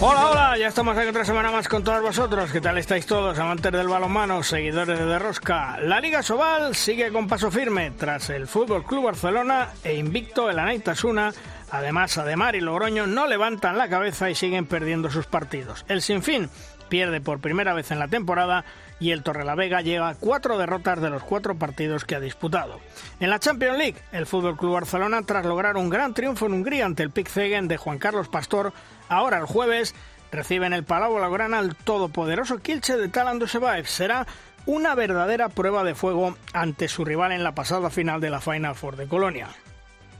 Hola, hola, ya estamos aquí otra semana más con todos vosotros. ¿Qué tal estáis todos, amantes del balonmano, seguidores de Derrosca? La Liga Sobal sigue con paso firme tras el Fútbol Club Barcelona e invicto el Anaitasuna. Además, Ademar y Logroño no levantan la cabeza y siguen perdiendo sus partidos. El Sinfín pierde por primera vez en la temporada y el Torrelavega lleva cuatro derrotas de los cuatro partidos que ha disputado. En la Champions League, el Fútbol Club Barcelona, tras lograr un gran triunfo en Hungría ante el Pick de Juan Carlos Pastor, ahora el jueves recibe en el Palau Blaugrana al todopoderoso Kilche de Talan Será una verdadera prueba de fuego ante su rival en la pasada final de la Final Four de Colonia.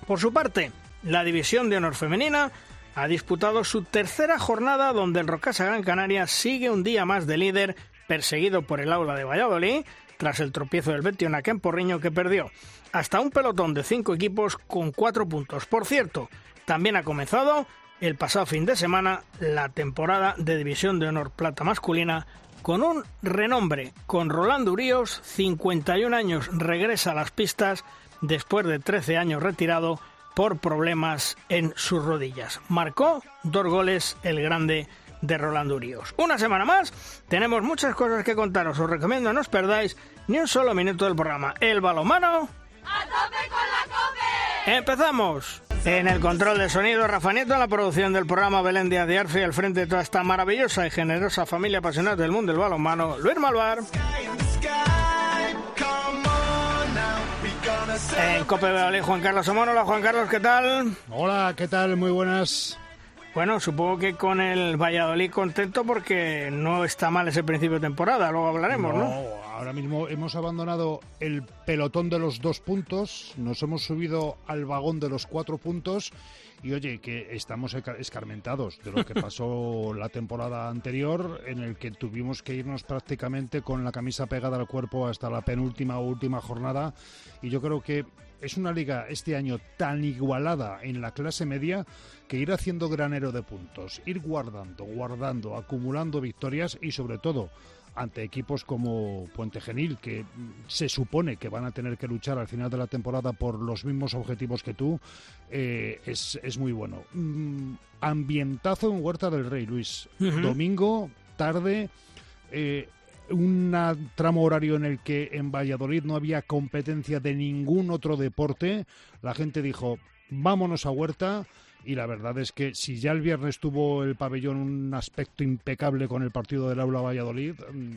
Por su parte, la División de Honor Femenina ha disputado su tercera jornada donde el Rocasa Gran Canaria sigue un día más de líder perseguido por el aula de Valladolid tras el tropiezo del Betionac en Porriño que perdió hasta un pelotón de cinco equipos con cuatro puntos. Por cierto, también ha comenzado el pasado fin de semana la temporada de División de Honor Plata masculina con un renombre, con Rolando Uríos, 51 años, regresa a las pistas después de 13 años retirado por problemas en sus rodillas. Marcó dos goles el grande de Rolando Uríos. Una semana más, tenemos muchas cosas que contaros. Os recomiendo no os perdáis ni un solo minuto del programa. El balomano. ¡A tope con la cope! ¡Empezamos! En el control de sonido, Rafa Nieto, en la producción del programa Belén Díaz de Arfe, al frente de toda esta maravillosa y generosa familia apasionada del mundo del balonmano, Luis Malvar. En Cope Valladolid, Juan Carlos Somón. Hola, Juan Carlos, ¿qué tal? Hola, ¿qué tal? Muy buenas. Bueno, supongo que con el Valladolid contento porque no está mal ese principio de temporada, luego hablaremos, ¿no? ahora mismo hemos abandonado el pelotón de los dos puntos, nos hemos subido al vagón de los cuatro puntos y oye, que estamos escarmentados de lo que pasó la temporada anterior, en el que tuvimos que irnos prácticamente con la camisa pegada al cuerpo hasta la penúltima o última jornada. Y yo creo que es una liga este año tan igualada en la clase media que ir haciendo granero de puntos, ir guardando, guardando, acumulando victorias y sobre todo ante equipos como Puente Genil, que se supone que van a tener que luchar al final de la temporada por los mismos objetivos que tú, eh, es, muy bueno. Mm, ambientazo en Huerta del Rey, Luis. Domingo, tarde. Eh, un tramo horario en el que en Valladolid no había competencia de ningún otro deporte, la gente dijo, vámonos a Huerta. Y la verdad es que si ya el viernes tuvo el pabellón un aspecto impecable con el partido del Aula Valladolid, mm,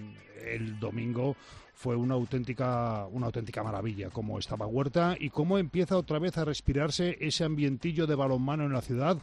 el domingo fue una auténtica, una auténtica maravilla cómo estaba Huerta y cómo empieza otra vez a respirarse ese ambientillo de balonmano en la ciudad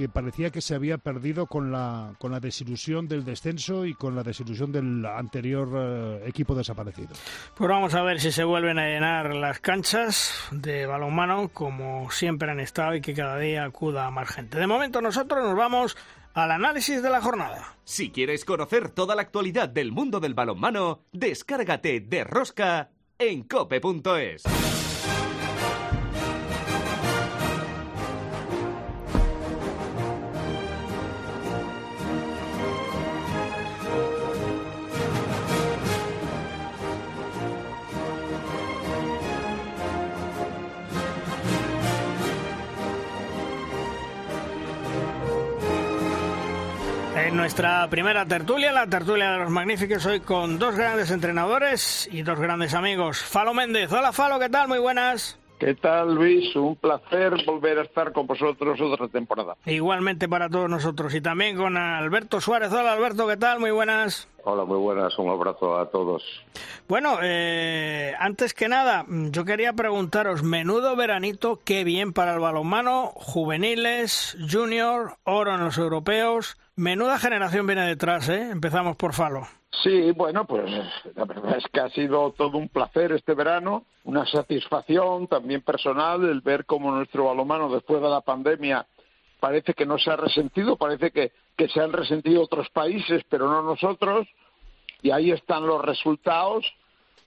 que parecía que se había perdido con la, con la desilusión del descenso y con la desilusión del anterior eh, equipo desaparecido. Pues vamos a ver si se vuelven a llenar las canchas de balonmano como siempre han estado y que cada día acuda más gente. De momento nosotros nos vamos al análisis de la jornada. Si quieres conocer toda la actualidad del mundo del balonmano, descárgate de Rosca en cope.es. nuestra primera tertulia, la tertulia de los magníficos, hoy con dos grandes entrenadores y dos grandes amigos. Falo Méndez. Hola Falo, ¿qué tal? Muy buenas. ¿Qué tal, Luis? Un placer volver a estar con vosotros otra temporada. Igualmente para todos nosotros. Y también con Alberto Suárez. Hola, Alberto, ¿qué tal? Muy buenas. Hola, muy buenas. Un abrazo a todos. Bueno, eh, antes que nada, yo quería preguntaros, menudo veranito, qué bien para el balonmano, juveniles, junior, oro en los europeos. Menuda generación viene detrás, ¿eh? Empezamos por Falo. Sí, bueno, pues la verdad es que ha sido todo un placer este verano, una satisfacción también personal el ver cómo nuestro balomano después de la pandemia parece que no se ha resentido, parece que, que se han resentido otros países, pero no nosotros, y ahí están los resultados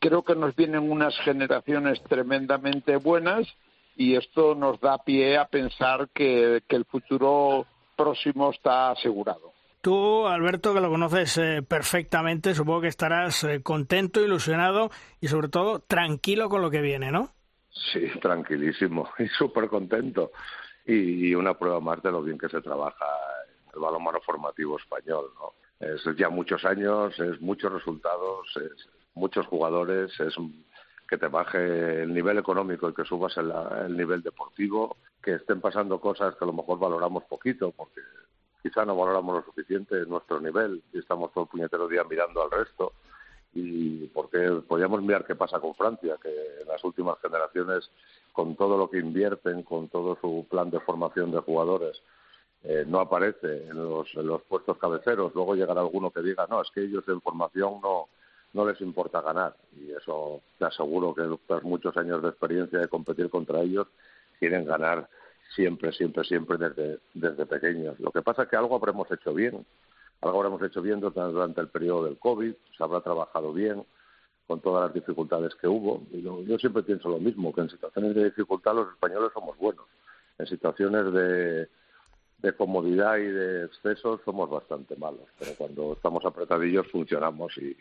creo que nos vienen unas generaciones tremendamente buenas y esto nos da pie a pensar que, el futuro próximo está asegurado. Tú, Alberto, que lo conoces eh, perfectamente, supongo que estarás eh, contento, ilusionado y sobre todo tranquilo con lo que viene, ¿no? Sí, tranquilísimo y súper contento. Y, una prueba más de lo bien que se trabaja el balonmano formativo español, ¿no? Es ya muchos años, es muchos resultados, es muchos jugadores, es que te baje el nivel económico y que subas el, nivel deportivo, que estén pasando cosas que a lo mejor valoramos poquito, porque quizá no valoramos lo suficiente nuestro nivel y estamos todo el puñetero día mirando al resto. Y porque podríamos mirar qué pasa con Francia, que en las últimas generaciones, con todo lo que invierten, con todo su plan de formación de jugadores, eh, no aparece en los, en los puestos cabeceros. Luego llegará alguno que diga, no, es que ellos en formación no, no les importa ganar y eso te aseguro que tras muchos años de experiencia de competir contra ellos quieren ganar siempre, siempre, siempre desde, desde pequeños. Lo que pasa es que algo habremos hecho bien, algo habremos hecho bien durante el periodo del COVID, se habrá trabajado bien con todas las dificultades que hubo. Y yo, siempre pienso lo mismo, que en situaciones de dificultad los españoles somos buenos, en situaciones de, de comodidad y de exceso somos bastante malos, pero cuando estamos apretadillos funcionamos y,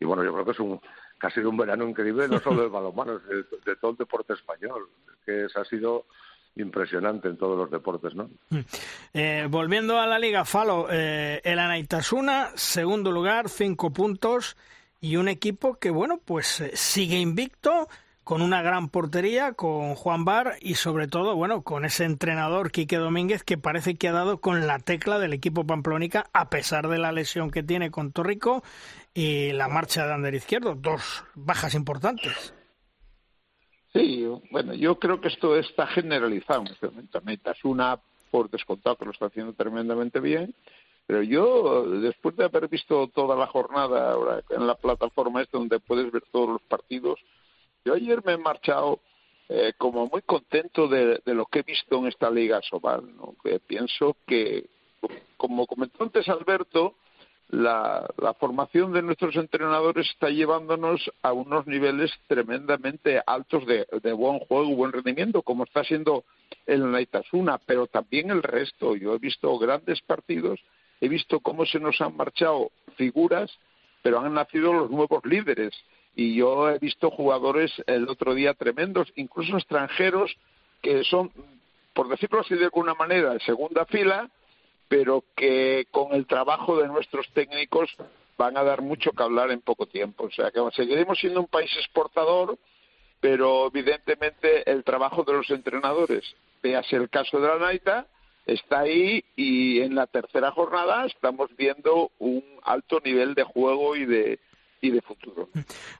y bueno, yo creo que es un casi de un verano increíble, no solo del balonmano, de, todo el deporte español, que es, ha sido impresionante en todos los deportes, ¿no? Mm. Eh, volviendo a la Liga Falo, eh, el Anaitasuna, segundo lugar, cinco puntos, y un equipo que, bueno, pues eh, sigue invicto, con una gran portería, con Juan Bar y sobre todo, bueno, con ese entrenador Quique Domínguez que parece que ha dado con la tecla del equipo pamplónica a pesar de la lesión que tiene con Torrico y la marcha de Ander Izquierdo, dos bajas importantes. Sí, bueno, yo creo que esto está generalizado en este momento. Metas una, por descontado, que lo está haciendo tremendamente bien, pero yo, después de haber visto toda la jornada ahora en la plataforma esta donde puedes ver todos los partidos, yo ayer me he marchado eh, como muy contento de, lo que he visto en esta Liga Sobal, ¿no? que pienso que, como comentó antes Alberto, la, formación de nuestros entrenadores está llevándonos a unos niveles tremendamente altos de, buen juego, buen rendimiento, como está siendo el Naitasuna, pero también el resto. Yo he visto grandes partidos, he visto cómo se nos han marchado figuras, pero han nacido los nuevos líderes. Y yo he visto jugadores el otro día tremendos, incluso extranjeros, que son, por decirlo así de alguna manera, de segunda fila, pero que con el trabajo de nuestros técnicos van a dar mucho que hablar en poco tiempo. O sea, que seguiremos siendo un país exportador, pero evidentemente el trabajo de los entrenadores, véase el caso de la Naita, está ahí y en la tercera jornada estamos viendo un alto nivel de juego y de, y de futuro.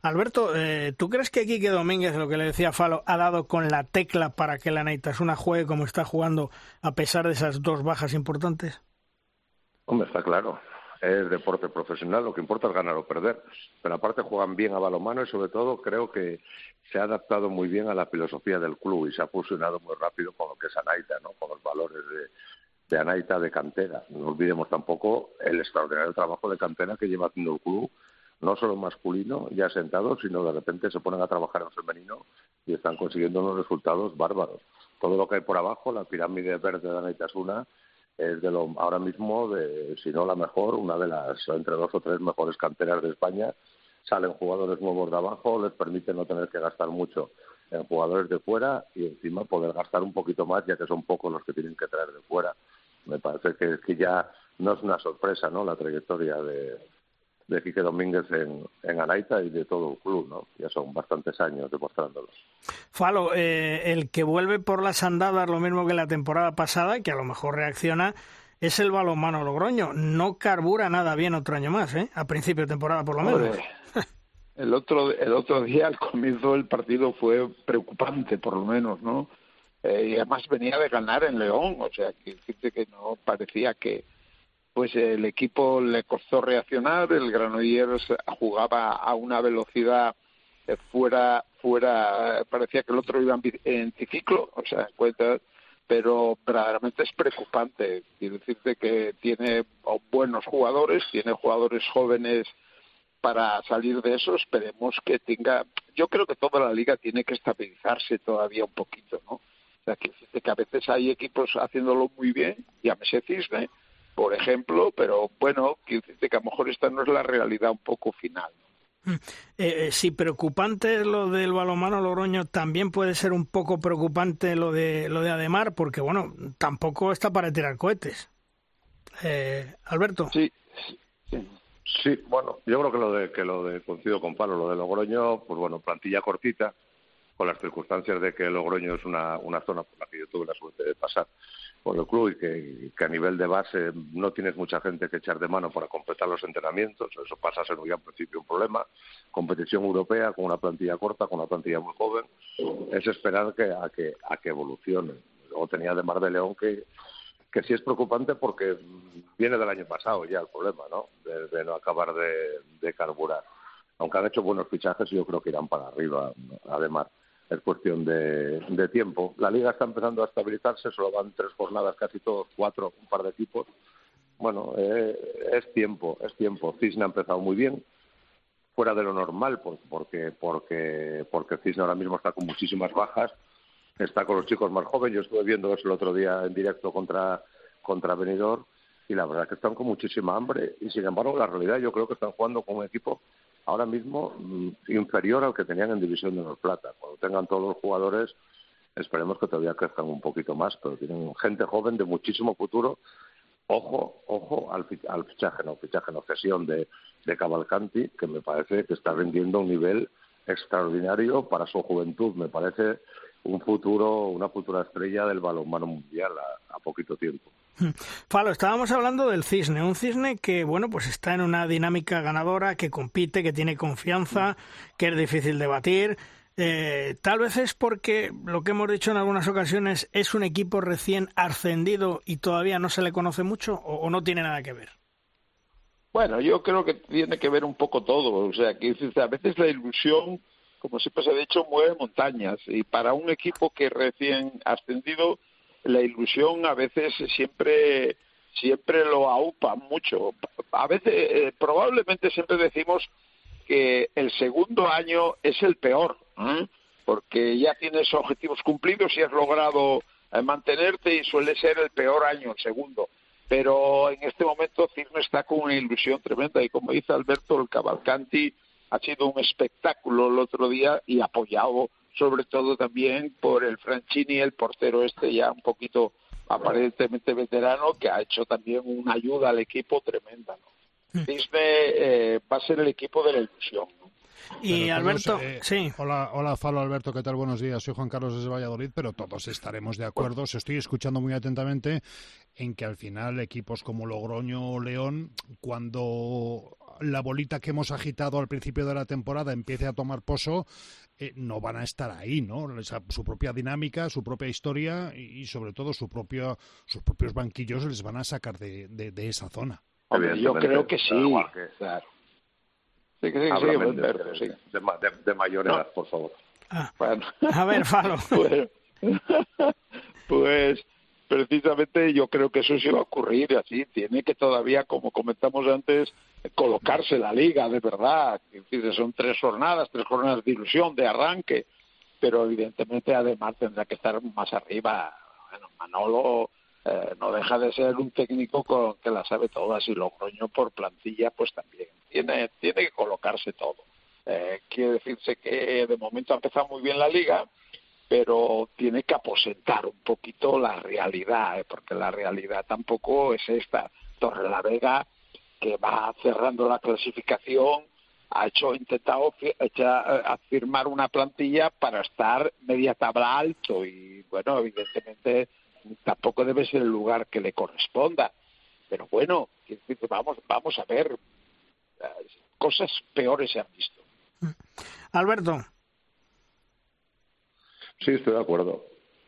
Alberto, eh, ¿tú crees que Quique Domínguez, lo que le decía Falo, ha dado con la tecla para que la Naitasuna juegue como está jugando a pesar de esas dos bajas importantes? Hombre, está claro. Es deporte profesional, lo que importa es ganar o perder. Pero aparte juegan bien a balomano y sobre todo creo que se ha adaptado muy bien a la filosofía del club y se ha fusionado muy rápido con lo que es Anaita, ¿no? con los valores de, de Anaita de cantera. No olvidemos tampoco el extraordinario trabajo de cantera que lleva haciendo el club no solo masculino ya sentado, sino de repente se ponen a trabajar en femenino y están consiguiendo unos resultados bárbaros. Todo lo que hay por abajo, la pirámide verde de Anaitasuna, es de lo ahora mismo, de, si no la mejor, una de las entre dos o tres mejores canteras de España. Salen jugadores nuevos de abajo, les permite no tener que gastar mucho en jugadores de fuera y encima poder gastar un poquito más, ya que son pocos los que tienen que traer de fuera. Me parece que, que ya no es una sorpresa, ¿no? La trayectoria de, de Quique Domínguez en, en Anaita y de todo el club, ¿no? Ya son bastantes años demostrándolo. Falo, eh, el que vuelve por las andadas lo mismo que la temporada pasada, que a lo mejor reacciona, es el balonmano Logroño. No carbura nada bien otro año más, ¿eh? A principio de temporada, por lo menos. el otro, el otro día, al comienzo del partido, fue preocupante, por lo menos, ¿no? Eh, y además venía de ganar en León, o sea, que, que no parecía que, pues el equipo le costó reaccionar, el Granollers jugaba a una velocidad fuera, fuera, parecía que el otro iba en triciclo, o sea, cuenta, pero verdaderamente es preocupante. Quiero decirte que tiene buenos jugadores, tiene jugadores jóvenes para salir de eso esperemos que tenga yo creo que toda la liga tiene que estabilizarse todavía un poquito no o sea que, que a veces hay equipos haciéndolo muy bien llámese Cisne por ejemplo pero bueno que, que a lo mejor esta no es la realidad un poco final Mm. Eh, eh, si preocupante lo del balomano Logroño, también puede ser un poco preocupante lo de lo de Ademar, porque bueno, tampoco está para tirar cohetes. Eh, Alberto. Sí, sí, bueno, yo creo que lo de que lo de coincido con Pablo, lo de Logroño, pues bueno, plantilla cortita, con las circunstancias de que Logroño es una, una zona por la que yo tuve la suerte de pasar por el club y que, a nivel de base no tienes mucha gente que echar de mano para completar los entrenamientos, eso pasa a ser muy al principio un problema. Competición europea con una plantilla corta, con una plantilla muy joven, es esperar que, a, que, a que evolucione. Luego tenía de Mar de León que, que sí es preocupante porque viene del año pasado ya el problema, ¿no? De, no acabar de, de carburar. Aunque han hecho buenos fichajes, yo creo que irán para arriba, además es cuestión de, tiempo. La liga está empezando a estabilizarse, solo van tres jornadas, casi todos, cuatro, un par de equipos. Bueno, eh, es tiempo, es tiempo. Cisne ha empezado muy bien, fuera de lo normal, porque, porque, porque Cisne ahora mismo está con muchísimas bajas, está con los chicos más jóvenes. Yo estuve viendo eso el otro día en directo contra, contra Benidorm y la verdad es que están con muchísima hambre y sin embargo la realidad yo creo que están jugando con un equipo ahora mismo mm, inferior al que tenían en División de Honor Plata. Cuando tengan todos los jugadores, esperemos que todavía crezcan un poquito más, pero tienen gente joven de muchísimo futuro. Ojo, ojo al, al fichaje, no, fichaje, no, cesión de, de Cavalcanti, que me parece que está rindiendo un nivel extraordinario para su juventud. Me parece un futuro, una futura estrella del balonmano mundial a poquito tiempo. Falo, estábamos hablando del cisne, un cisne que, bueno, pues está en una dinámica ganadora, que compite, que tiene confianza, que es difícil de batir. Eh, tal vez es porque lo que hemos dicho en algunas ocasiones es un equipo recién ascendido y todavía no se le conoce mucho o, no tiene nada que ver. Bueno, yo creo que tiene que ver un poco todo. O sea, que a veces la ilusión, como siempre se ha dicho, mueve montañas. Y para un equipo que recién ascendido, la ilusión a veces siempre siempre lo aupa mucho. A veces, eh, probablemente siempre decimos que el segundo año es el peor, ¿eh? porque ya tienes objetivos cumplidos y has logrado eh, mantenerte y suele ser el peor año, el segundo. Pero en este momento Cisne está con una ilusión tremenda y como dice Alberto, el Cavalcanti ha sido un espectáculo el otro día y apoyado sobre todo también por el Franchini, el portero este ya un poquito aparentemente veterano, que ha hecho también una ayuda al equipo tremenda. ¿no? Mm. Disney eh, va a ser el equipo de la ilusión. Y Alberto, eh, sí. Hola, hola, Falo Alberto, ¿qué tal? Buenos días. Soy Juan Carlos desde Valladolid, pero todos estaremos de acuerdo. Os estoy escuchando muy atentamente en que al final equipos como Logroño o León, cuando la bolita que hemos agitado al principio de la temporada empiece a tomar poso, eh, no van a estar ahí, ¿no? su propia dinámica, su propia historia y, sobre todo su propio, sus propios banquillos les van a sacar de, de, esa zona. yo creo que sí. Claro. Sí, sí, sí, de, mayor edad, por favor. Ah. A ver, Falo. pues precisamente yo creo que eso sí va a ocurrir así. Tiene que todavía, como comentamos antes, colocarse la liga de verdad. son tres jornadas, tres jornadas de ilusión, de arranque, pero evidentemente además tendrá que estar más arriba. Bueno, Manolo eh, no deja de ser un técnico con, que la sabe todas y Logroño por plantilla pues también. Tiene, tiene que colocarse todo. Eh, quiere decirse que de momento ha empezado muy bien la liga, pero tiene que aposentar un poquito la realidad, ¿eh? porque la realidad tampoco es esta. Torre la Vega, que va cerrando la clasificación, ha hecho intentado eh, firmar una plantilla para estar media tabla alto y bueno, evidentemente tampoco debe ser el lugar que le corresponda. Pero bueno, vamos, vamos a ver, eh, cosas peores se han visto. Alberto. Sí, estoy de acuerdo.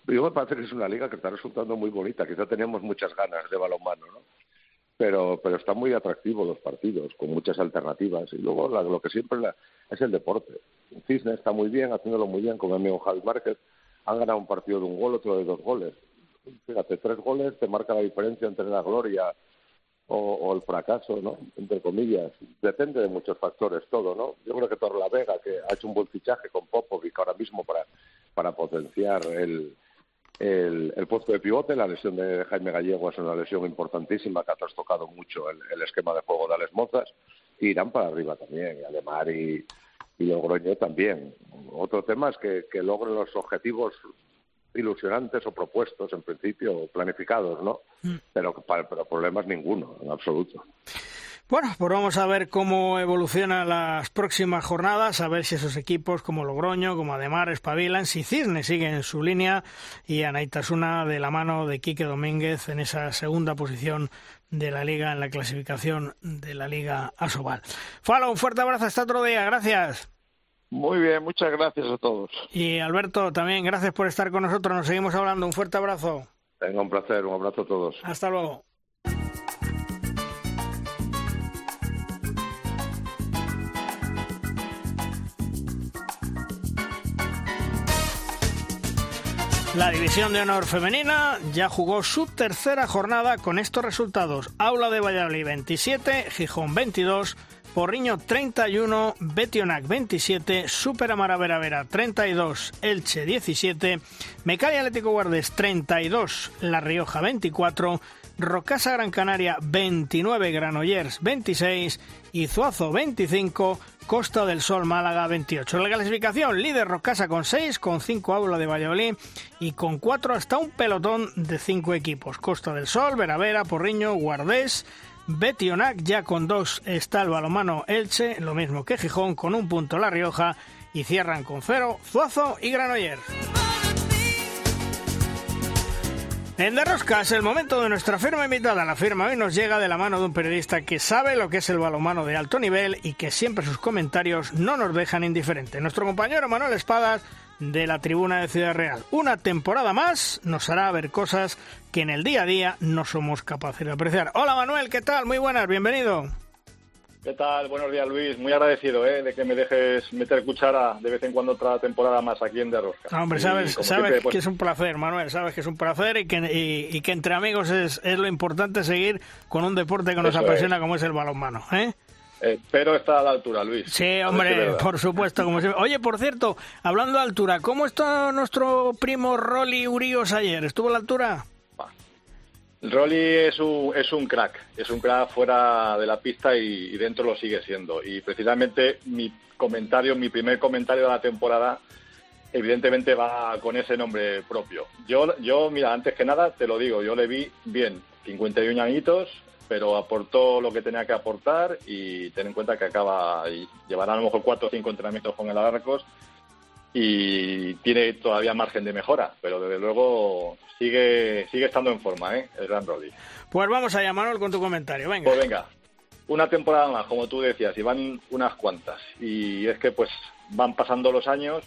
Yo me parece que es una liga que está resultando muy bonita. Quizá tenemos muchas ganas de balonmano, ¿no? Pero, pero está muy atractivo los partidos, con muchas alternativas. Y luego lo que siempre es el deporte. Cisne está muy bien, haciéndolo muy bien con mi amigo Javi Márquez. Han ganado un partido de un gol, otro de dos goles. Fíjate, tres goles te marca la diferencia entre la gloria o, el fracaso, ¿no? Entre comillas. Depende de muchos factores todo, ¿no? Yo creo que Vega que ha hecho un buen fichaje con Popovic ahora mismo para, para potenciar el, el, puesto de pivote. La lesión de Jaime Gallego es una lesión importantísima que ha trastocado mucho el, esquema de juego de Alex Mozas. irán para arriba también, y Ademar y, y Logroño también. Otro tema es que, que logren los objetivos ilusionantes o propuestos, en principio, planificados, ¿no? Mm. Pero, pero problemas ninguno, en absoluto. Bueno, pues vamos a ver cómo evolucionan las próximas jornadas, a ver si esos equipos como Logroño, como Ademar, espabilan, si Cisne sigue en su línea y Anaitasuna de la mano de Quique Domínguez en esa segunda posición de la liga en la clasificación de la liga Asobal. Falo, un fuerte abrazo hasta otro día, gracias. Muy bien, muchas gracias a todos. Y Alberto, también gracias por estar con nosotros. Nos seguimos hablando. Un fuerte abrazo. Un placer. Un abrazo a todos. Hasta luego. La División de Honor Femenina ya jugó su tercera jornada con estos resultados. Aula de Valladolid 27, Gijón 22, Porriño 31, Betionac 27, Super Amara Vera 32, Elche 17, Mecali Atlético Guardes 32, La Rioja 24, Rocasa Gran Canaria 29, Granollers 26 y Zuazo 25, Costa del Sol Málaga 28. La clasificación líder Rocasa con 6, con 5 Aula de Valladolid y con 4 hasta un pelotón de 5 equipos. Costa del Sol, Veravera, Porriño, Guardés, Betionac ya con dos está el balomano Elche, lo mismo que Gijón con un punto La Rioja y cierran con cero Zuazo y Granoller. En Derrosca es el momento de nuestra firma invitada. La firma hoy nos llega de la mano de un periodista que sabe lo que es el balomano de alto nivel y que siempre sus comentarios no nos dejan indiferentes. Nuestro compañero Manuel Espadas de la tribuna de Ciudad Real. Una temporada más nos hará ver cosas que en el día a día no somos capaces de apreciar. Hola Manuel, ¿qué tal? Muy buenas, bienvenido. ¿Qué tal? Buenos días, Luis. Muy agradecido ¿eh? de que me dejes meter cuchara de vez en cuando otra temporada más aquí en De Rosca. Ah, hombre, sabes, sabes pues que es un placer, Manuel. Sabes que es un placer y que, y, que entre amigos es, es, lo importante seguir con un deporte que nos apasiona como es el balonmano. ¿eh? Espero estar a la altura, Luis. Sí, hombre, por supuesto. Como Oye, por cierto, hablando de altura, ¿cómo está nuestro primo Rolly Urios ayer? ¿Estuvo a la altura? Rolly es un, es un crack, es un crack fuera de la pista y, dentro lo sigue siendo. Y precisamente mi comentario, mi primer comentario de la temporada, evidentemente va con ese nombre propio. Yo, yo, mira, antes que nada te lo digo, yo le vi bien, 51 añitos, pero aportó lo que tenía que aportar y ten en cuenta que acaba y llevará a lo mejor cuatro o cinco entrenamientos con el Arcos y tiene todavía margen de mejora, pero desde luego sigue sigue estando en forma, ¿eh? El Gran Roddy. Pues vamos a llamarlo con tu comentario, venga. Pues venga, una temporada más, como tú decías, y van unas cuantas. Y es que pues van pasando los años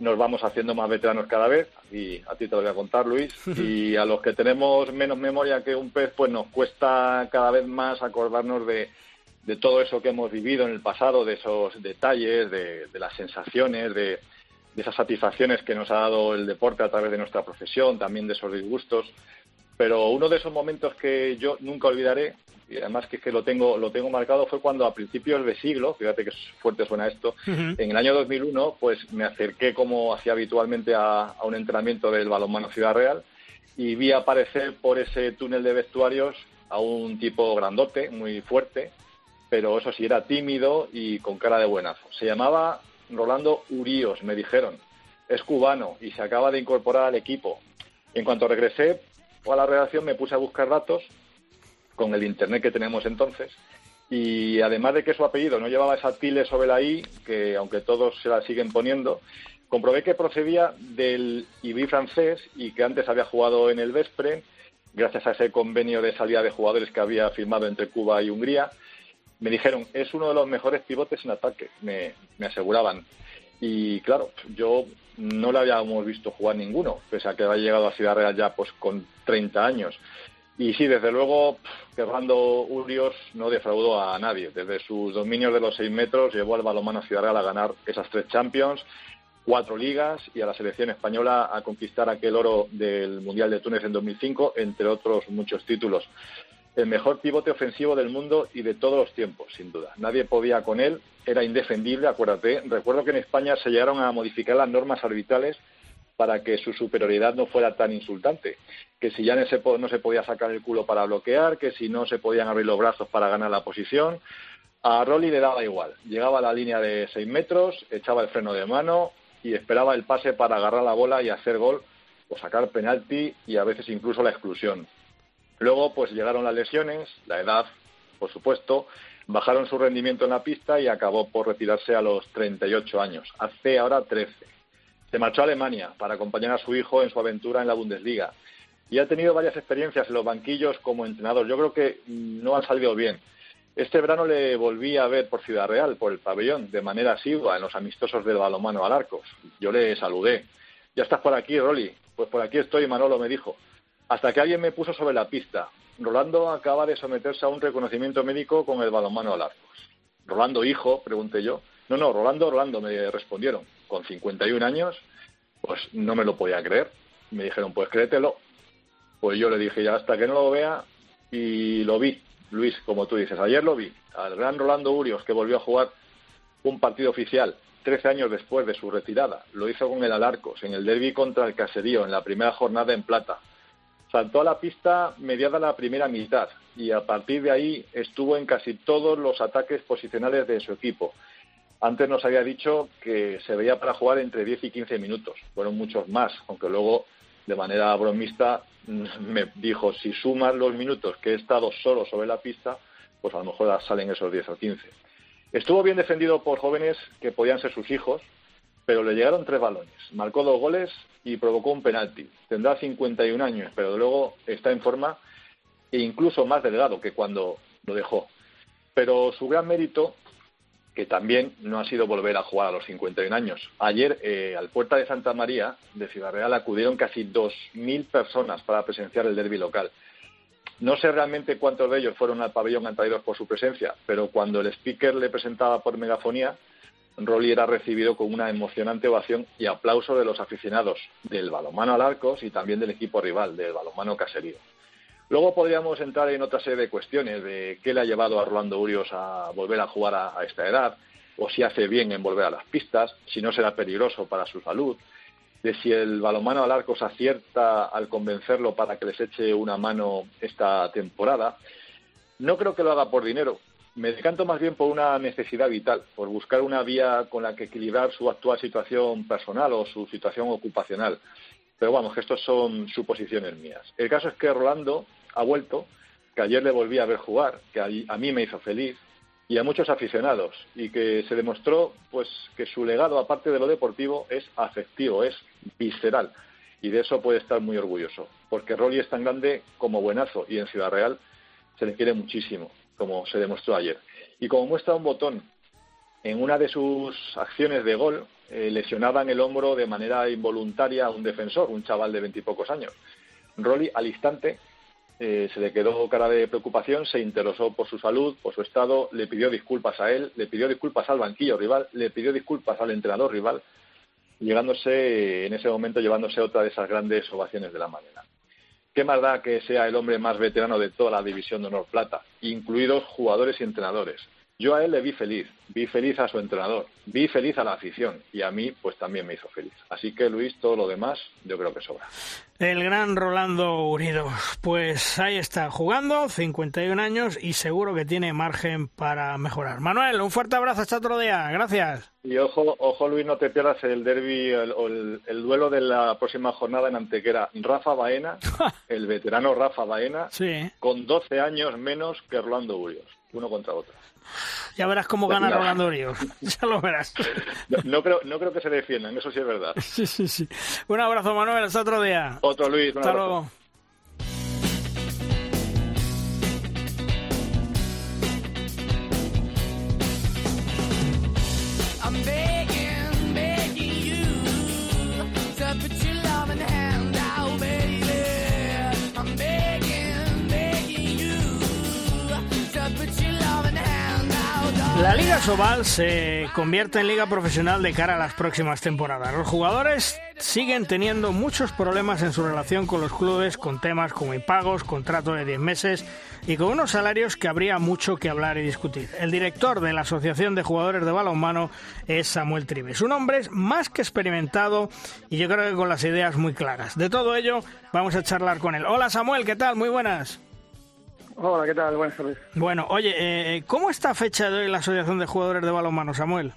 nos vamos haciendo más veteranos cada vez, y a ti te lo voy a contar, Luis, y a los que tenemos menos memoria que un pez, pues nos cuesta cada vez más acordarnos de, de todo eso que hemos vivido en el pasado, de esos detalles, de, de las sensaciones, de, de esas satisfacciones que nos ha dado el deporte a través de nuestra profesión, también de esos disgustos. Pero uno de esos momentos que yo nunca olvidaré y además que, es que lo tengo lo tengo marcado fue cuando a principios de siglo, fíjate que fuerte suena esto, en el año 2001 pues me acerqué como hacía habitualmente a, un entrenamiento del balonmano Ciudad Real y vi aparecer por ese túnel de vestuarios a un tipo grandote, muy fuerte, pero eso sí, era tímido y con cara de buenazo. Se llamaba Rolando Uríos, me dijeron. Es cubano y se acaba de incorporar al equipo. En cuanto regresé a la redacción me puse a buscar datos con el Internet que tenemos entonces. Y además de que su apellido no llevaba esa tilde sobre la I, que aunque todos se la siguen poniendo, comprobé que procedía del IBI francés y que antes había jugado en el Vespre, gracias a ese convenio de salida de jugadores que había firmado entre Cuba y Hungría. Me dijeron, es uno de los mejores pivotes en ataque, me, me aseguraban. Y claro, yo no le habíamos visto jugar ninguno, pese a que había llegado a Ciudad Real ya pues con 30 años. Y sí, desde luego, Fernando Urios no defraudó a nadie. Desde sus dominios de los seis metros llevó al balonmano Ciudad Real a ganar esas tres Champions, cuatro ligas y a la selección española a conquistar aquel oro del Mundial de Túnez en 2005, entre otros muchos títulos. El mejor pivote ofensivo del mundo y de todos los tiempos, sin duda. Nadie podía con él, era indefendible, acuérdate. Recuerdo que en España se llegaron a modificar las normas arbitrales para que su superioridad no fuera tan insultante. Que si ya no se, podía sacar el culo para bloquear, que si no se podían abrir los brazos para ganar la posición. A Rolly le daba igual. Llegaba a la línea de seis metros, echaba el freno de mano y esperaba el pase para agarrar la bola y hacer gol o sacar penalti y a veces incluso la exclusión. Luego, pues llegaron las lesiones, la edad, por supuesto, bajaron su rendimiento en la pista y acabó por retirarse a los 38 años. Hace ahora 13. Se marchó a Alemania para acompañar a su hijo en su aventura en la Bundesliga y ha tenido varias experiencias en los banquillos como entrenador. Yo creo que no han salido bien. Este verano le volví a ver por Ciudad Real, por el pabellón, de manera asidua en los amistosos del balomano al Arcos. Yo le saludé. Ya estás por aquí, Rolly. Pues por aquí estoy, Manolo me dijo hasta que alguien me puso sobre la pista. Rolando acaba de someterse a un reconocimiento médico con el balonmano al arco. Rolando, hijo, pregunté yo. No, no, Rolando, Rolando, me respondieron. Con 51 años, pues no me lo podía creer. Me dijeron, pues créetelo. Pues yo le dije, ya hasta que no lo vea, y lo vi, Luis, como tú dices. Ayer lo vi, al gran Rolando Urios, que volvió a jugar un partido oficial 13 años después de su retirada. Lo hizo con el Alarcos, en el derby contra el Caserío, en la primera jornada en plata. Saltó a la pista mediada la primera mitad y a partir de ahí estuvo en casi todos los ataques posicionales de su equipo. Antes nos había dicho que se veía para jugar entre 10 y 15 minutos. Fueron muchos más, aunque luego, de manera bromista, me dijo, si sumas los minutos que he estado solo sobre la pista, pues a lo mejor salen esos 10 o 15. Estuvo bien defendido por jóvenes que podían ser sus hijos, pero le llegaron tres balones. Marcó dos goles y provocó un penalti. Tendrá 51 años, pero luego está en forma e incluso más delgado que cuando lo dejó. Pero su gran mérito, que también no ha sido volver a jugar a los 51 años. Ayer, eh, al Puerta de Santa María de Ciudad Real, acudieron casi 2.000 personas para presenciar el derby local. No sé realmente cuántos de ellos fueron al pabellón atraídos por su presencia, pero cuando el speaker le presentaba por megafonía, Rolly era recibido con una emocionante ovación y aplauso de los aficionados del balonmano al Arcos y también del equipo rival, del balonmano caserío. Luego podríamos entrar en otra serie de cuestiones de qué le ha llevado a Rolando Urios a volver a jugar a, esta edad, o si hace bien en volver a las pistas, si no será peligroso para su salud, de si el balonmano al Arcos acierta al convencerlo para que les eche una mano esta temporada. No creo que lo haga por dinero, me decanto más bien por una necesidad vital, por buscar una vía con la que equilibrar su actual situación personal o su situación ocupacional. Pero vamos, que estos son suposiciones mías. El caso es que Rolando ha vuelto, que ayer le volví a ver jugar, que a mí me hizo feliz, y a muchos aficionados, y que se demostró pues que su legado, aparte de lo deportivo, es afectivo, es visceral, y de eso puede estar muy orgulloso, porque Rolly es tan grande como buenazo, y en Ciudad Real se le quiere muchísimo como se demostró ayer. Y como muestra un botón, en una de sus acciones de gol eh, lesionaba en el hombro de manera involuntaria a un defensor, un chaval de veintipocos años. Rolly al instante eh, se le quedó cara de preocupación, se interesó por su salud, por su estado, le pidió disculpas a él, le pidió disculpas al banquillo rival, le pidió disculpas al entrenador rival, llegándose en ese momento llevándose otra de esas grandes ovaciones de la mañana. ¿Qué más da que sea el hombre más veterano de toda la división de honor plata, incluidos jugadores y entrenadores? Yo a él le vi feliz, vi feliz a su entrenador, vi feliz a la afición y a mí pues también me hizo feliz. Así que Luis, todo lo demás yo creo que sobra. El gran Rolando Urido, pues ahí está jugando, 51 años y seguro que tiene margen para mejorar. Manuel, un fuerte abrazo hasta otro día, gracias. Y ojo, ojo Luis, no te pierdas el derby o el, duelo de la próxima jornada en Antequera. Rafa Baena, el veterano Rafa Baena, con 12 años menos que Rolando Urios, uno contra otro. Ya verás cómo gana Rolando Ríos. Ya lo verás. No, creo, no creo que se defiendan, eso sí es verdad. Sí, sí, sí. Un abrazo, Manuel. Hasta otro día. Otro, Luis. Hasta luego. La Liga Sobal se convierte en liga profesional de cara a las próximas temporadas. Los jugadores siguen teniendo muchos problemas en su relación con los clubes, con temas como impagos, contrato de 10 meses y con unos salarios que habría mucho que hablar y discutir. El director de la Asociación de Jugadores de Balonmano es Samuel Tribes. Un hombre más que experimentado y yo creo que con las ideas muy claras. De todo ello vamos a charlar con él. Hola Samuel, ¿qué tal? Muy buenas. Hola, ¿qué tal? Buenas tardes. Bueno, oye, eh, ¿cómo está fecha de hoy la Asociación de Jugadores de Balonmano, Samuel?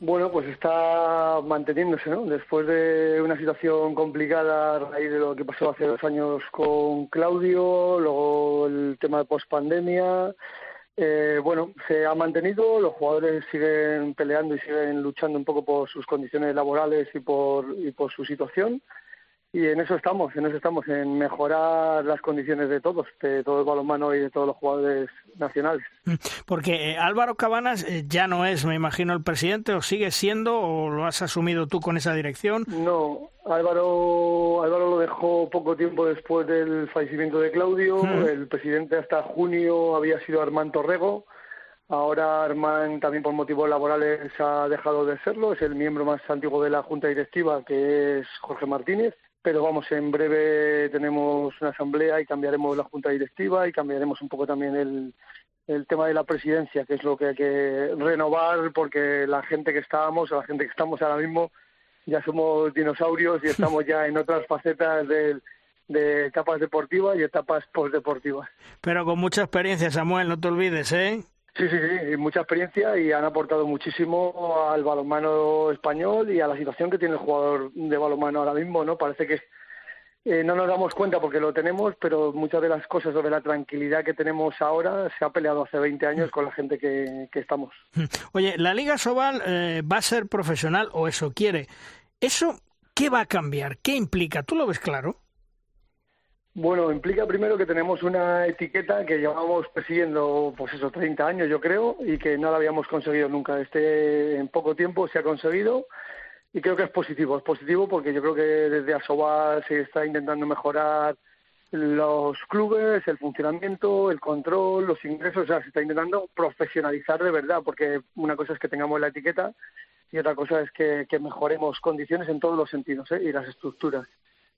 Bueno, pues está manteniéndose, ¿no? Después de una situación complicada a raíz de lo que pasó hace dos años con Claudio, luego el tema de pospandemia, eh, bueno, se ha mantenido, los jugadores siguen peleando y siguen luchando un poco por sus condiciones laborales y por, y por su situación y en eso estamos, en eso estamos, en mejorar las condiciones de todos, de todo el balonmano y de todos los jugadores nacionales. Mm, porque eh, Álvaro Cabanas eh, ya no es, me imagino, el presidente, o sigue siendo, o lo has asumido tú con esa dirección. No, Álvaro, Álvaro lo dejó poco tiempo después del fallecimiento de Claudio. Mm. El presidente hasta junio había sido Armando Torrego. Ahora Armand también por motivos laborales ha dejado de serlo, es el miembro más antiguo de la Junta Directiva, que es Jorge Martínez pero vamos, en breve tenemos una asamblea y cambiaremos la junta directiva y cambiaremos un poco también el, el tema de la presidencia, que es lo que hay que renovar porque la gente que estábamos, la gente que estamos ahora mismo, ya somos dinosaurios y estamos ya en otras facetas de, de etapas deportivas y etapas postdeportivas. Pero con mucha experiencia, Samuel, no te olvides, ¿eh? Sí, sí, sí, mucha experiencia y han aportado muchísimo al balonmano español y a la situación que tiene el jugador de balonmano ahora mismo, ¿no? Parece que eh, no nos damos cuenta porque lo tenemos, pero muchas de las cosas sobre la tranquilidad que tenemos ahora se ha peleado hace 20 años con la gente que, estamos. Oye, la Liga Sobal eh, va a ser profesional o eso quiere. ¿Eso qué va a cambiar? ¿Qué implica? ¿Tú lo ves claro? Bueno, implica primero que tenemos una etiqueta que llevamos persiguiendo, pues eso, 30 años yo creo, y que no la habíamos conseguido nunca. Este en poco tiempo se ha conseguido y creo que es positivo. Es positivo porque yo creo que desde Asoba se está intentando mejorar los clubes, el funcionamiento, el control, los ingresos, o sea, se está intentando profesionalizar de verdad, porque una cosa es que tengamos la etiqueta y otra cosa es que, mejoremos condiciones en todos los sentidos ¿eh? y las estructuras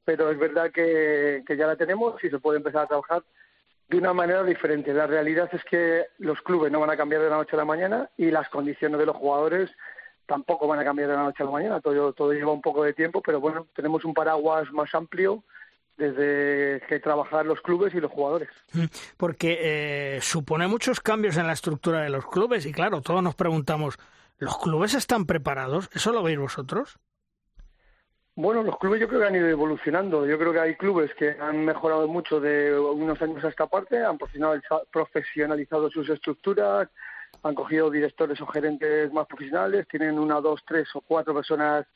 pero es verdad que, ya la tenemos y se puede empezar a trabajar de una manera diferente. La realidad es que los clubes no van a cambiar de la noche a la mañana y las condiciones de los jugadores tampoco van a cambiar de la noche a la mañana. Todo, todo lleva un poco de tiempo, pero bueno, tenemos un paraguas más amplio desde que trabajar los clubes y los jugadores. Mm, porque eh, supone muchos cambios en la estructura de los clubes y claro, todos nos preguntamos, ¿los clubes están preparados? ¿Eso lo veis vosotros? Bueno, los clubes yo creo que han ido evolucionando. Yo creo que hay clubes que han mejorado mucho de unos años a esta parte, han profesionalizado sus estructuras, han cogido directores o gerentes más profesionales, tienen una, dos, tres o cuatro personas,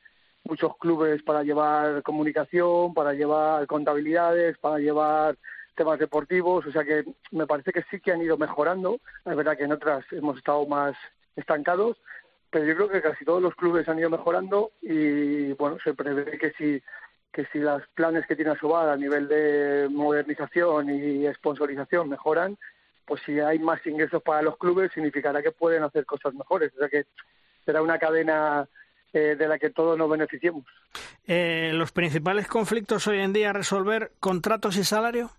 muchos clubes para llevar comunicación, para llevar contabilidades, para llevar temas deportivos. O sea que me parece que sí que han ido mejorando. Es verdad que en otras hemos estado más estancados, pero yo creo que casi todos los clubes han ido mejorando y bueno, se prevé que si que si los planes que tiene Asobal a nivel de modernización y sponsorización mejoran, pues si hay más ingresos para los clubes significará que pueden hacer cosas mejores. O sea que será una cadena eh, de la que todos nos beneficiemos. Eh, ¿Los principales conflictos hoy en día resolver contratos y salario?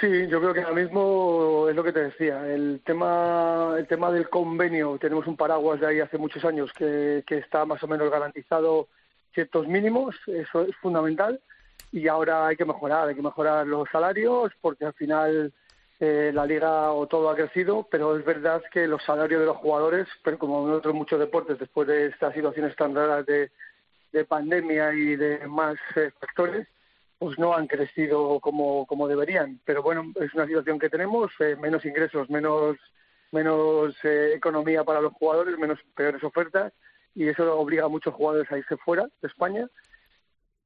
Sí, yo creo que ahora mismo es lo que te decía. El tema, el tema del convenio, tenemos un paraguas de ahí hace muchos años que, que está más o menos garantizado ciertos mínimos, eso es fundamental. Y ahora hay que mejorar, hay que mejorar los salarios porque al final eh, la liga o todo ha crecido, pero es verdad que los salarios de los jugadores, pero como en otros muchos deportes, después de estas situaciones tan raras de, de pandemia y de más eh, factores, pues no han crecido como, como deberían. Pero bueno, es una situación que tenemos, eh, menos ingresos, menos, menos eh, economía para los jugadores, menos peores ofertas, y eso obliga a muchos jugadores a irse fuera de España.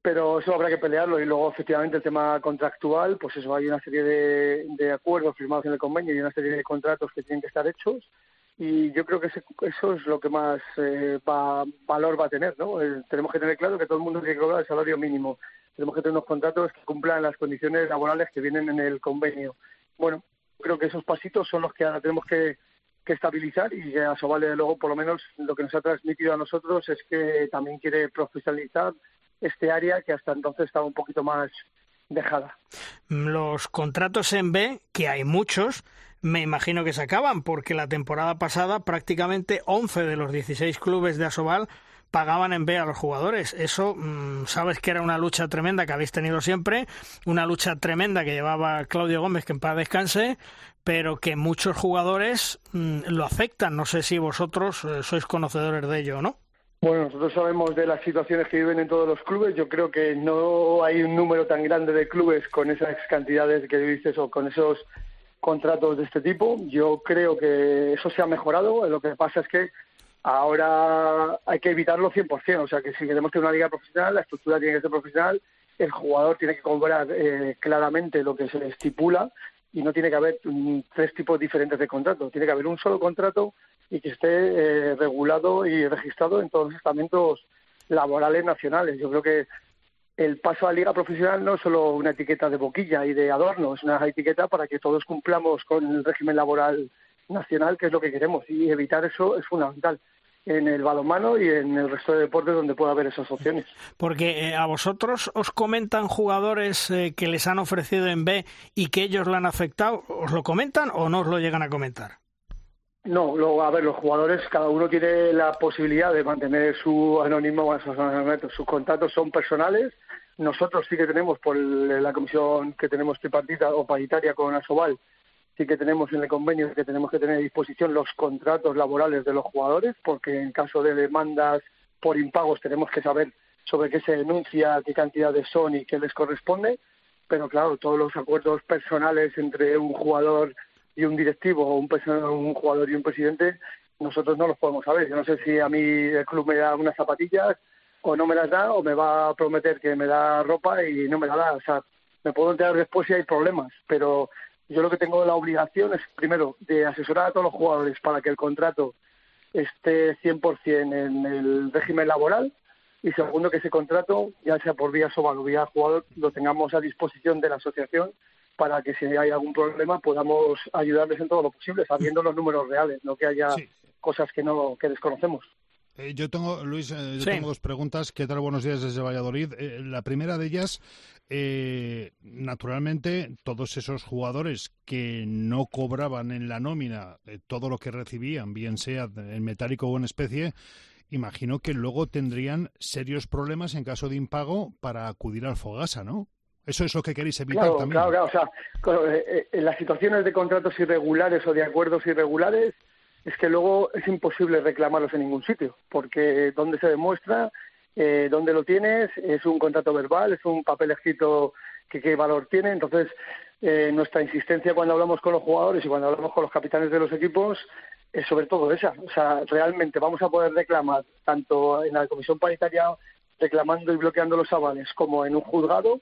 Pero eso habrá que pelearlo y luego efectivamente el tema contractual, pues eso, hay una serie de, de acuerdos firmados en el convenio y una serie de contratos que tienen que estar hechos y yo creo que eso es lo que más eh, valor va a tener, ¿no? tenemos que tener claro que todo el mundo tiene que cobrar el salario mínimo tenemos que tener unos contratos que cumplan las condiciones laborales que vienen en el convenio. Bueno, creo que esos pasitos son los que ahora tenemos que, que estabilizar y que Asobal, de luego, por lo menos lo que nos ha transmitido a nosotros es que también quiere profesionalizar este área que hasta entonces estaba un poquito más dejada. Los contratos en B, que hay muchos, me imagino que se acaban, porque la temporada pasada prácticamente 11 de los 16 clubes de Asobal pagaban en B a los jugadores. Eso, mm, sabes que era una lucha tremenda que habéis tenido siempre, una lucha tremenda que llevaba Claudio Gómez, que en paz descanse, pero que muchos jugadores mm, lo afectan. No sé si vosotros eh, sois conocedores de ello o no. Bueno, nosotros sabemos de las situaciones que viven en todos los clubes. Yo creo que no hay un número tan grande de clubes con esas cantidades que dices o con esos contratos de este tipo. Yo creo que eso se ha mejorado. Lo que pasa es que ahora hay que evitarlo 100%. O sea, que si queremos tener una liga profesional, la estructura tiene que ser profesional, el jugador tiene que cobrar eh, claramente lo que se estipula y no tiene que haber tres tipos diferentes de contrato. Tiene que haber un solo contrato y que esté eh, regulado y registrado en todos los estamentos laborales nacionales. Yo creo que el paso a liga profesional no es solo una etiqueta de boquilla y de adorno, es una etiqueta para que todos cumplamos con el régimen laboral nacional, que es lo que queremos, y evitar eso es fundamental en el balonmano y en el resto de deportes donde pueda haber esas opciones. Porque eh, a vosotros os comentan jugadores eh, que les han ofrecido en B y que ellos lo han afectado, ¿os lo comentan o no os lo llegan a comentar? No, luego, a ver, los jugadores, cada uno tiene la posibilidad de mantener su anónimo, sus contactos son personales. Nosotros sí que tenemos, por la comisión que tenemos tripartita o paritaria con Asobal, que tenemos en el convenio que tenemos que tener a disposición los contratos laborales de los jugadores, porque en caso de demandas por impagos tenemos que saber sobre qué se denuncia, qué cantidades son y qué les corresponde. Pero claro, todos los acuerdos personales entre un jugador y un directivo o un, un jugador y un presidente, nosotros no los podemos saber. Yo no sé si a mí el club me da unas zapatillas o no me las da o me va a prometer que me da ropa y no me la da. O sea, me puedo enterar después si hay problemas, pero yo lo que tengo la obligación es, primero, de asesorar a todos los jugadores para que el contrato esté 100% en el régimen laboral y segundo, que ese contrato, ya sea por vía o vía jugador, lo tengamos a disposición de la asociación para que si hay algún problema podamos ayudarles en todo lo posible, sabiendo los números reales, no que haya cosas que no que desconocemos. Eh, yo tengo, Luis, eh, yo tengo dos preguntas. ¿Qué tal? Buenos días desde Valladolid. Eh, la primera de ellas, naturalmente, todos esos jugadores que no cobraban en la nómina todo lo que recibían, bien sea en metálico o en especie, imagino que luego tendrían serios problemas en caso de impago para acudir al Fogasa, ¿no? Eso es lo que queréis evitar también. Claro, claro. O sea, eh, eh, en las situaciones de contratos irregulares o de acuerdos irregulares, es que luego es imposible reclamarlos en ningún sitio, porque donde se demuestra, eh, donde lo tienes, es un contrato verbal, es un papel escrito que qué valor tiene. Entonces, eh, nuestra insistencia cuando hablamos con los jugadores y cuando hablamos con los capitanes de los equipos es sobre todo esa. O sea, realmente vamos a poder reclamar tanto en la comisión paritaria reclamando y bloqueando los avales como en un juzgado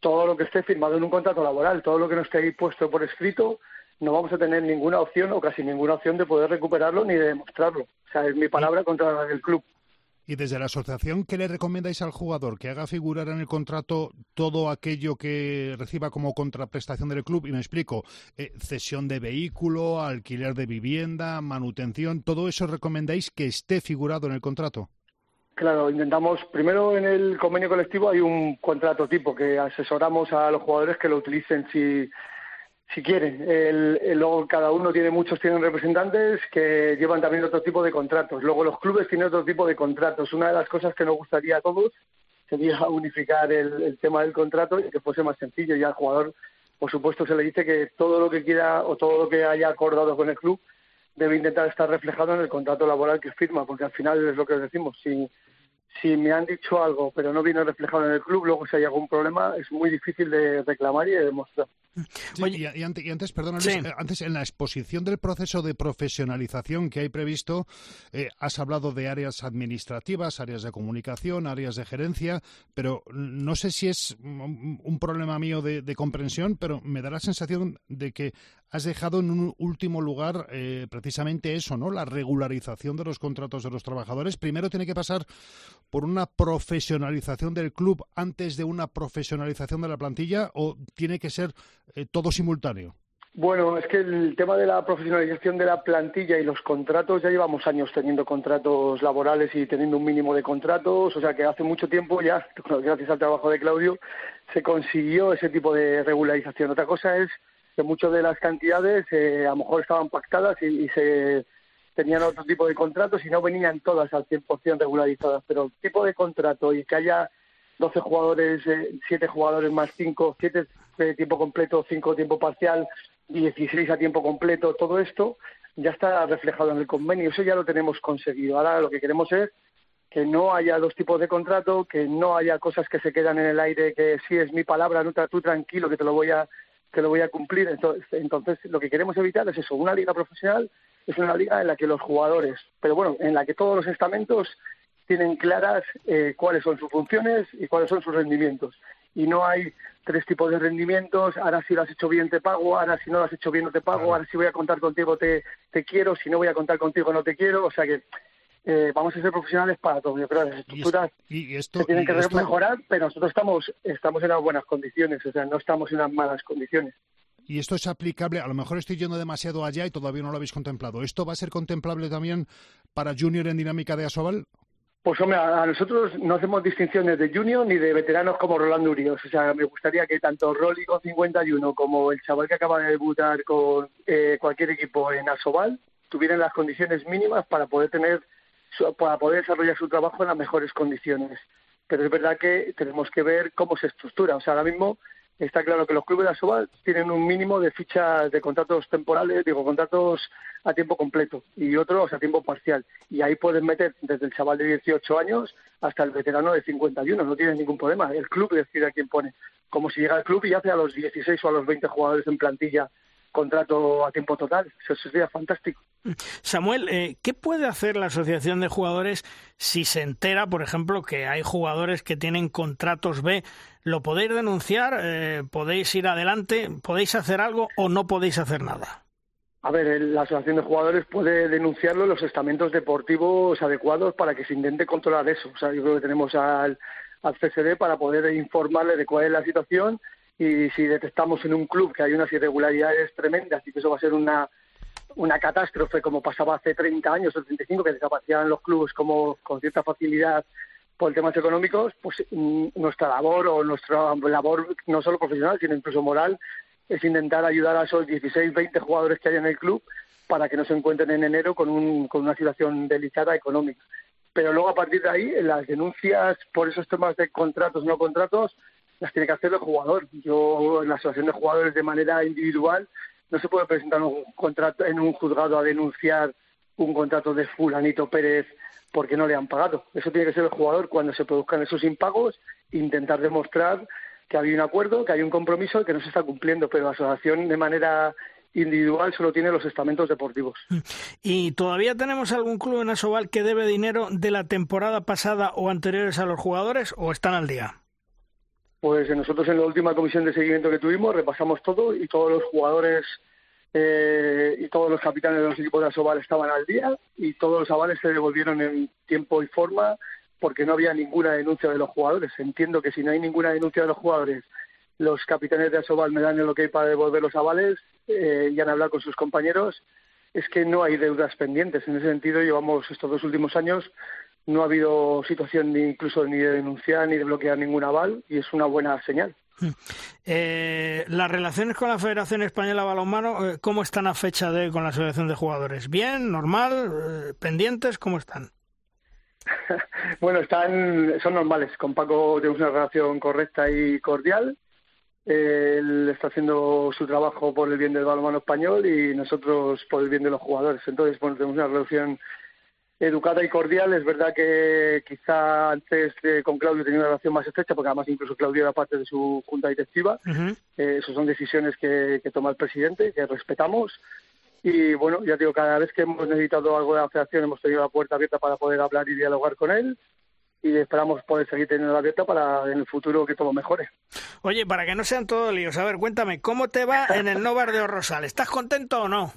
todo lo que esté firmado en un contrato laboral, todo lo que no esté ahí puesto por escrito, no vamos a tener ninguna opción o casi ninguna opción de poder recuperarlo ni de demostrarlo. O sea, es mi palabra contra la del club. Y desde la asociación, ¿qué le recomendáis al jugador? Que haga figurar en el contrato todo aquello que reciba como contraprestación del club. Y me explico, eh, cesión de vehículo, alquiler de vivienda, manutención, ¿todo eso recomendáis que esté figurado en el contrato? Claro, intentamos, primero en el convenio colectivo hay un contrato tipo que asesoramos a los jugadores que lo utilicen si, si quieren. El, luego cada uno tiene, muchos tienen representantes que llevan también otro tipo de contratos. Luego los clubes tienen otro tipo de contratos. Una de las cosas que nos gustaría a todos sería unificar el, el tema del contrato y que fuese más sencillo. Y al jugador, por supuesto, se le dice que todo lo que quiera o todo lo que haya acordado con el club debe intentar estar reflejado en el contrato laboral que firma, porque al final es lo que decimos. Si si me han dicho algo pero no viene reflejado en el club, luego si hay algún problema es muy difícil de reclamar y de demostrar. Y, antes, perdón, eh, antes en la exposición del proceso de profesionalización que hay previsto, eh, has hablado de áreas administrativas, áreas de comunicación, áreas de gerencia, pero no sé si es un problema mío de, comprensión, pero me da la sensación de que has dejado en un último lugar eh, precisamente eso, ¿no? La regularización de los contratos de los trabajadores. Primero tiene que pasar por una profesionalización del club antes de una profesionalización de la plantilla o tiene que ser eh, todo simultáneo? Bueno, es que el tema de la profesionalización de la plantilla y los contratos, ya llevamos años teniendo contratos laborales y teniendo un mínimo de contratos, o sea que hace mucho tiempo ya, gracias al trabajo de Claudio, se consiguió ese tipo de regularización. Otra cosa es que muchas de las cantidades eh, a lo mejor estaban pactadas y, se tenían otro tipo de contratos y no venían todas al 100% regularizadas, pero el tipo de contrato y que haya 12 jugadores, eh, 7 jugadores más 5, 7 de tiempo completo, 5 de tiempo parcial, 16 a tiempo completo, todo esto ya está reflejado en el convenio, eso ya lo tenemos conseguido. Ahora lo que queremos es que no haya dos tipos de contrato, que no haya cosas que se quedan en el aire, que sí es mi palabra, no tú tranquilo que te lo voy a que lo voy a cumplir. Entonces, entonces, lo que queremos evitar es eso, una liga profesional es una liga en la que los jugadores, pero bueno, en la que todos los estamentos tienen claras eh, cuáles son sus funciones y cuáles son sus rendimientos. Y no hay tres tipos de rendimientos, ahora si lo has hecho bien te pago, ahora si no lo has hecho bien no te pago, ahora si voy a contar contigo te, te quiero, si no voy a contar contigo no te quiero, o sea que eh, vamos a ser profesionales para todo. Yo creo que las estructuras se tienen que mejorar, pero nosotros estamos, estamos en las buenas condiciones, o sea, no estamos en las malas condiciones. Y esto es aplicable, a lo mejor estoy yendo demasiado allá y todavía no lo habéis contemplado. ¿Esto va a ser contemplable también para Junior en dinámica de Asobal? Pues hombre, a nosotros no hacemos distinciones de junior ni de veteranos como Rolando Urios. O sea, me gustaría que tanto Rolly con 51 como el chaval que acaba de debutar con eh, cualquier equipo en Asobal tuvieran las condiciones mínimas para poder tener para poder desarrollar su trabajo en las mejores condiciones. Pero es verdad que tenemos que ver cómo se estructura. O sea, ahora mismo está claro que los clubes de Asobal tienen un mínimo de fichas de contratos temporales, digo, contratos a tiempo completo y otros a tiempo parcial. Y ahí pueden meter desde el chaval de 18 años hasta el veterano de 51, no tienen ningún problema. El club decide a quién pone. Como si llega el club y hace a los 16 o a los 20 jugadores en plantilla contrato a tiempo total. Eso sería fantástico. Samuel, eh, ¿qué puede hacer la Asociación de Jugadores si se entera, por ejemplo, que hay jugadores que tienen contratos B? ¿Lo podéis denunciar? Eh, ¿Podéis ir adelante? ¿Podéis hacer algo o no podéis hacer nada? A ver, la Asociación de Jugadores puede denunciarlo en los estamentos deportivos adecuados para que se intente controlar eso. O sea, yo creo que tenemos al, al CSD para poder informarle de cuál es la situación y si detectamos en un club que hay unas irregularidades tremendas y que eso va a ser una, una catástrofe como pasaba hace 30 años o 35 que desaparecían los clubes como con cierta facilidad por temas económicos, pues mm, nuestra labor o nuestra labor no solo profesional sino incluso moral es intentar ayudar a esos 16, 20 jugadores que hay en el club para que no se encuentren en enero con, un, con una situación delicada económica. Pero luego a partir de ahí, las denuncias por esos temas de contratos no contratos, las tiene que hacer el jugador. Yo, en la asociación de jugadores de manera individual, no se puede presentar un contrato en un juzgado a denunciar un contrato de fulanito Pérez porque no le han pagado. Eso tiene que ser el jugador cuando se produzcan esos impagos, intentar demostrar que había un acuerdo, que hay un compromiso y que no se está cumpliendo, pero la asociación de manera individual solo tiene los estamentos deportivos. ¿Y todavía tenemos algún club en Asobal que debe dinero de la temporada pasada o anteriores a los jugadores o están al día? Pues nosotros en la última comisión de seguimiento que tuvimos repasamos todo y todos los jugadores eh, y todos los capitanes de los equipos de Asobal estaban al día y todos los avales se devolvieron en tiempo y forma porque no había ninguna denuncia de los jugadores. Entiendo que si no hay ninguna denuncia de los jugadores, los capitanes de Asobal me dan el ok para devolver los avales eh, y han hablado con sus compañeros. Es que no hay deudas pendientes. En ese sentido, llevamos estos dos últimos años no ha habido situación ni incluso ni de denunciar ni de bloquear ningún aval y es una buena señal. Eh, las relaciones con la Federación Española de Balonmano, eh, ¿cómo están a fecha de con la Asociación de Jugadores? ¿Bien? ¿Normal? Eh, ¿Pendientes? ¿Cómo están? bueno, están, son normales. Con Paco tenemos una relación correcta y cordial. Él está haciendo su trabajo por el bien del balonmano español y nosotros por el bien de los jugadores. Entonces, bueno, tenemos una relación educada y cordial. Es verdad que quizá antes con Claudio tenía una relación más estrecha, porque además incluso Claudio era parte de su junta directiva. Eh, esas son decisiones que, toma el presidente, que respetamos. Y bueno, ya digo, cada vez que hemos necesitado algo de la federación hemos tenido la puerta abierta para poder hablar y dialogar con él y esperamos poder seguir teniendo la abierta para en el futuro que todo mejore. Oye, para que no sean todos líos, a ver, cuéntame, ¿cómo te va en el Novar de Orrosal? ¿Estás contento o no?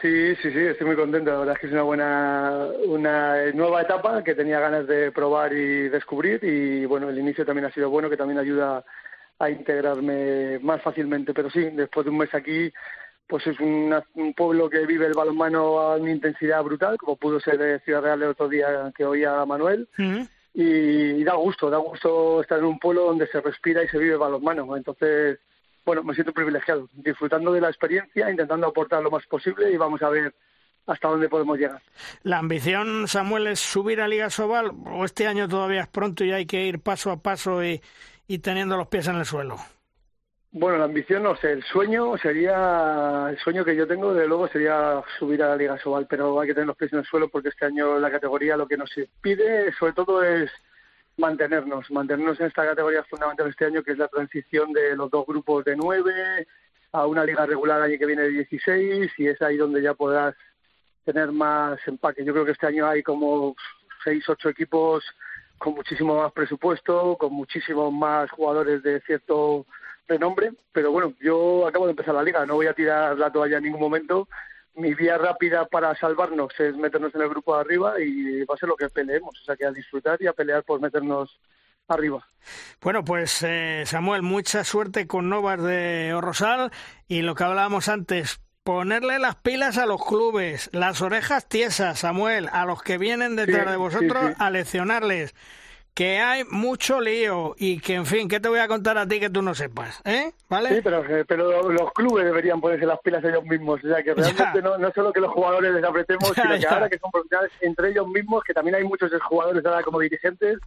Sí, sí, sí, estoy muy contento. La verdad es que es una buena, una nueva etapa que tenía ganas de probar y descubrir. Y bueno, el inicio también ha sido bueno, que también ayuda a integrarme más fácilmente. Pero sí, después de un mes aquí, pues es un pueblo que vive el balonmano a una intensidad brutal, como pudo ser de Ciudad Real el otro día que oía a Manuel. y, da gusto, da gusto estar en un pueblo donde se respira y se vive balonmano. Entonces, bueno, me siento privilegiado, disfrutando de la experiencia, intentando aportar lo más posible y vamos a ver hasta dónde podemos llegar. ¿La ambición, Samuel, es subir a Liga Sobal o este año todavía es pronto y hay que ir paso a paso y teniendo los pies en el suelo? Bueno, la ambición, no sé, el sueño sería, el sueño que yo tengo, de luego, sería subir a la Liga Sobal, pero hay que tener los pies en el suelo porque este año la categoría lo que nos pide, sobre todo, es mantenernos, mantenernos en esta categoría fundamental este año, que es la transición de los dos grupos de nueve a una liga regular año que viene de 16 y es ahí donde ya podrás tener más empaque. Yo creo que este año hay como seis, ocho equipos con muchísimo más presupuesto, con muchísimos más jugadores de cierto nombre, pero bueno, yo acabo de empezar la liga, no voy a tirar la toalla en ningún momento. Mi vía rápida para salvarnos es meternos en el grupo de arriba y va a ser lo que peleemos, o sea que a disfrutar y a pelear por meternos arriba. Bueno, pues eh, Samuel, mucha suerte con Novas de Orrosal y lo que hablábamos antes, ponerle las pilas a los clubes, las orejas tiesas, Samuel, a los que vienen detrás de vosotros a leccionarles que hay mucho lío y que, en fin, ¿qué te voy a contar a ti que tú no sepas? ¿Eh? ¿Vale? Sí, pero, pero los clubes deberían ponerse las pilas ellos mismos. O sea, que realmente no, no solo que los jugadores les apretemos, sino que ahora que son profesionales entre ellos mismos, que también hay muchos jugadores ahora como dirigentes,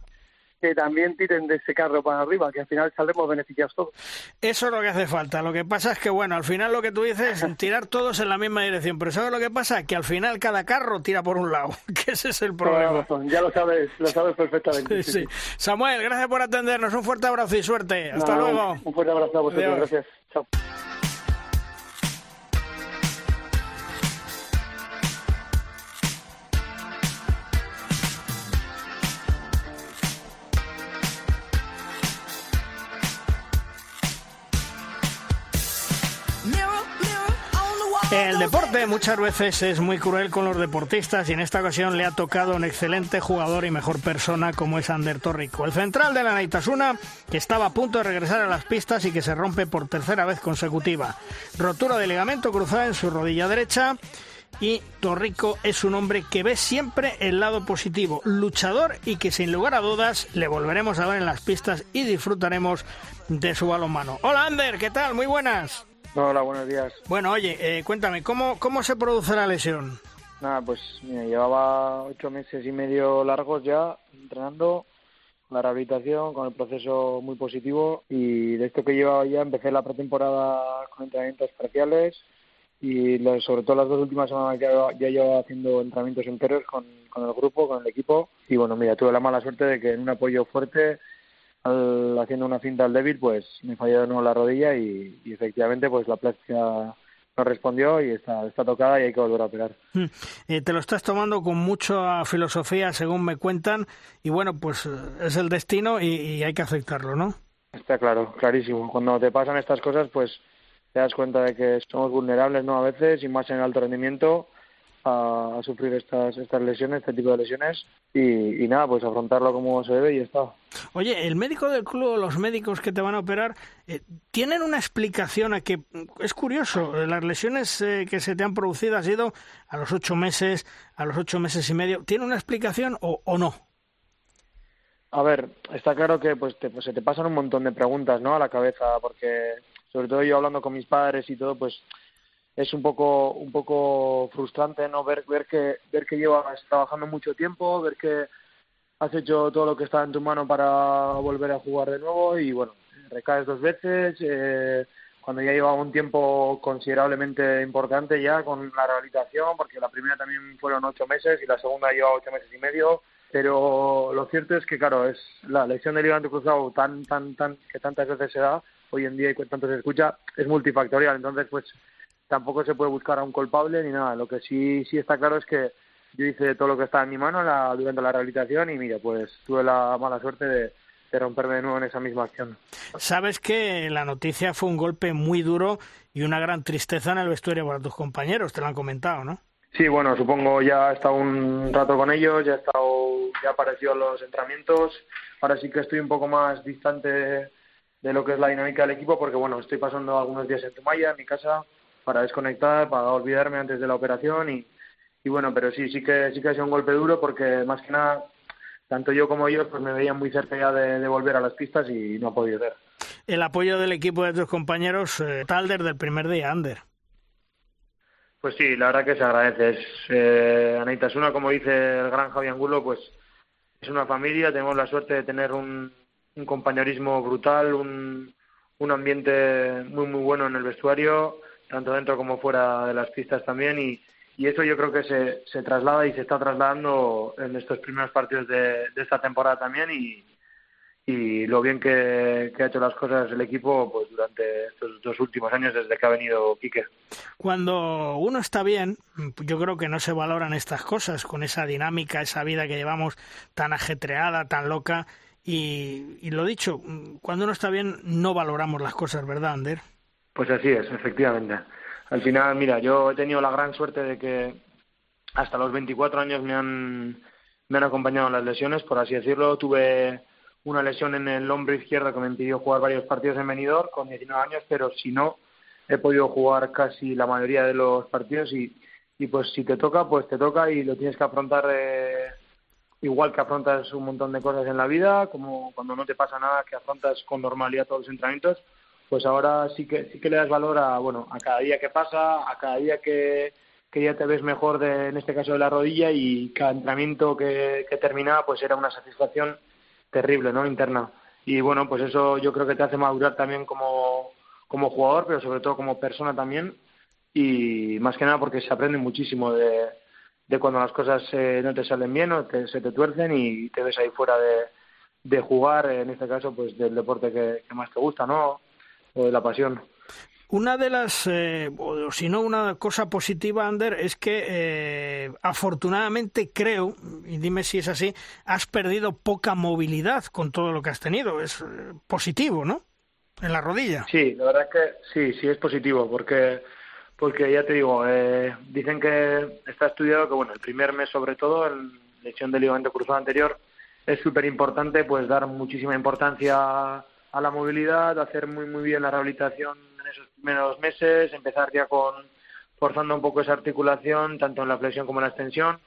que también tiren de ese carro para arriba, que al final saldremos beneficiados todos. Eso es lo que hace falta. Lo que pasa es que, bueno, al final lo que tú dices es tirar todos en la misma dirección. Pero ¿sabes lo que pasa? Que al final cada carro tira por un lado, que ese es el problema. Ya lo sabes, lo sabes perfectamente. Sí, Samuel, gracias por atendernos. Un fuerte abrazo y suerte. Hasta luego. Un fuerte abrazo a vosotros. Gracias. Chao. El deporte muchas veces es muy cruel con los deportistas y en esta ocasión le ha tocado un excelente jugador y mejor persona como es Ander Torrico, el central de la Naitasuna que estaba a punto de regresar a las pistas y que se rompe por tercera vez consecutiva. Rotura de ligamento cruzado en su rodilla derecha y Torrico es un hombre que ve siempre el lado positivo, luchador y que sin lugar a dudas le volveremos a ver en las pistas y disfrutaremos de su balonmano. Hola Ander, ¿qué tal? Muy buenas. Hola, buenos días. Bueno, oye, eh, cuéntame, ¿cómo, ¿cómo se produce la lesión? Nada, pues mira, llevaba ocho meses y medio largos ya entrenando, la rehabilitación, con el proceso muy positivo y de esto que llevaba ya empecé la pretemporada con entrenamientos parciales y sobre todo las dos últimas semanas ya, ya llevo haciendo entrenamientos enteros con, con el grupo, con el equipo y bueno, mira, tuve la mala suerte de que en un apoyo fuerte haciendo una cinta al débil, pues me falló de nuevo la rodilla y, efectivamente pues la plástica no respondió y está, está tocada y hay que volver a operar. Hmm. Eh, te lo estás tomando con mucha filosofía, según me cuentan, y bueno, pues eh, es el destino y, hay que aceptarlo, ¿no? Está claro, clarísimo. Cuando te pasan estas cosas, pues te das cuenta de que somos vulnerables, ¿no? A veces, y más en alto rendimiento, a, sufrir estas, estas lesiones, este tipo de lesiones y, nada, pues afrontarlo como se debe y está. Oye, el médico del club, los médicos que te van a operar, eh, ¿tienen una explicación a que, es curioso, las lesiones eh, que se te han producido han sido a los ocho meses, a los ocho meses y medio, ¿tiene una explicación o, o no? A ver, está claro que pues, te, pues se te pasan un montón de preguntas, ¿no? A la cabeza, porque sobre todo yo hablando con mis padres y todo, pues es un poco un poco frustrante no ver ver que ver que llevas trabajando mucho tiempo ver que has hecho todo lo que está en tu mano para volver a jugar de nuevo y bueno recaes dos veces eh, cuando ya llevaba un tiempo considerablemente importante ya con la rehabilitación porque la primera también fueron ocho meses y la segunda lleva ocho meses y medio. Pero lo cierto es que claro es la lesión del ligamento cruzado tan tan tan que tantas veces se da hoy en día y tanto se escucha es multifactorial. Entonces pues tampoco se puede buscar a un culpable ni nada. Lo que sí, sí está claro es que yo hice todo lo que estaba en mi mano la, durante la rehabilitación y mira, pues tuve la mala suerte de, romperme de nuevo en esa misma acción. Sabes que la noticia fue un golpe muy duro y una gran tristeza en el vestuario para tus compañeros, te lo han comentado, ¿no? Sí, bueno, supongo ya he estado un rato con ellos, ya he estado, ya apareció los entrenamientos, ahora sí que estoy un poco más distante de lo que es la dinámica del equipo porque bueno, estoy pasando algunos días en Tumaya, en mi casa, para desconectar, para olvidarme antes de la operación y, y bueno, pero sí, sí que sí que ha sido un golpe duro porque más que nada tanto yo como ellos pues me veían muy cerca ya de, volver a las pistas y no ha podido ser. El apoyo del equipo de tus compañeros, eh, tal desde el primer día, Ander. Pues sí, la verdad que se agradece. Es, eh, Anaita una, como dice el gran Javi Angulo, pues es una familia, tenemos la suerte de tener un, un compañerismo brutal, un, un ambiente muy muy bueno en el vestuario, tanto dentro como fuera de las pistas también y, y eso yo creo que se, se traslada y se está trasladando en estos primeros partidos de, esta temporada también y, y lo bien que, ha hecho las cosas el equipo pues durante estos dos últimos años desde que ha venido Quique. Cuando uno está bien, yo creo que no se valoran estas cosas con esa dinámica, esa vida que llevamos tan ajetreada, tan loca y, y lo dicho, cuando uno está bien no valoramos las cosas, ¿verdad, Ander? Pues así es, efectivamente al final, mira, yo he tenido la gran suerte de que hasta los 24 años me han, me han acompañado las lesiones, por así decirlo. Tuve una lesión en el hombro izquierdo que me impidió jugar varios partidos en venidor con 19 años, pero si no, he podido jugar casi la mayoría de los partidos y, y pues si te toca, pues te toca y lo tienes que afrontar eh, igual que afrontas un montón de cosas en la vida, como cuando no te pasa nada, que afrontas con normalidad todos los entrenamientos pues ahora sí que sí que le das valor a bueno a cada día que pasa a cada día que, que ya te ves mejor de, en este caso de la rodilla y cada entrenamiento que, que terminaba pues era una satisfacción terrible no interna. Y bueno pues eso yo creo que te hace madurar también como como jugador pero sobre todo como persona también. Y más que nada porque se aprende muchísimo de, de cuando las cosas eh, no te salen bien o se te tuercen y te ves ahí fuera de, de jugar en este caso pues del deporte que más te gusta no o de la pasión. Una de las, eh, o si no una cosa positiva, Ander, es que eh, afortunadamente creo, y dime si es así, has perdido poca movilidad con todo lo que has tenido. Es eh, positivo, ¿no? En la rodilla. Sí, la verdad es que sí, sí es positivo, porque porque ya te digo, eh, dicen que está estudiado que bueno, el primer mes sobre todo, en lesión del ligamento cruzado anterior, es súper importante pues dar muchísima importancia a la movilidad, hacer muy muy bien la rehabilitación en esos primeros meses, empezar ya con forzando un poco esa articulación, tanto en la flexión como en la extensión.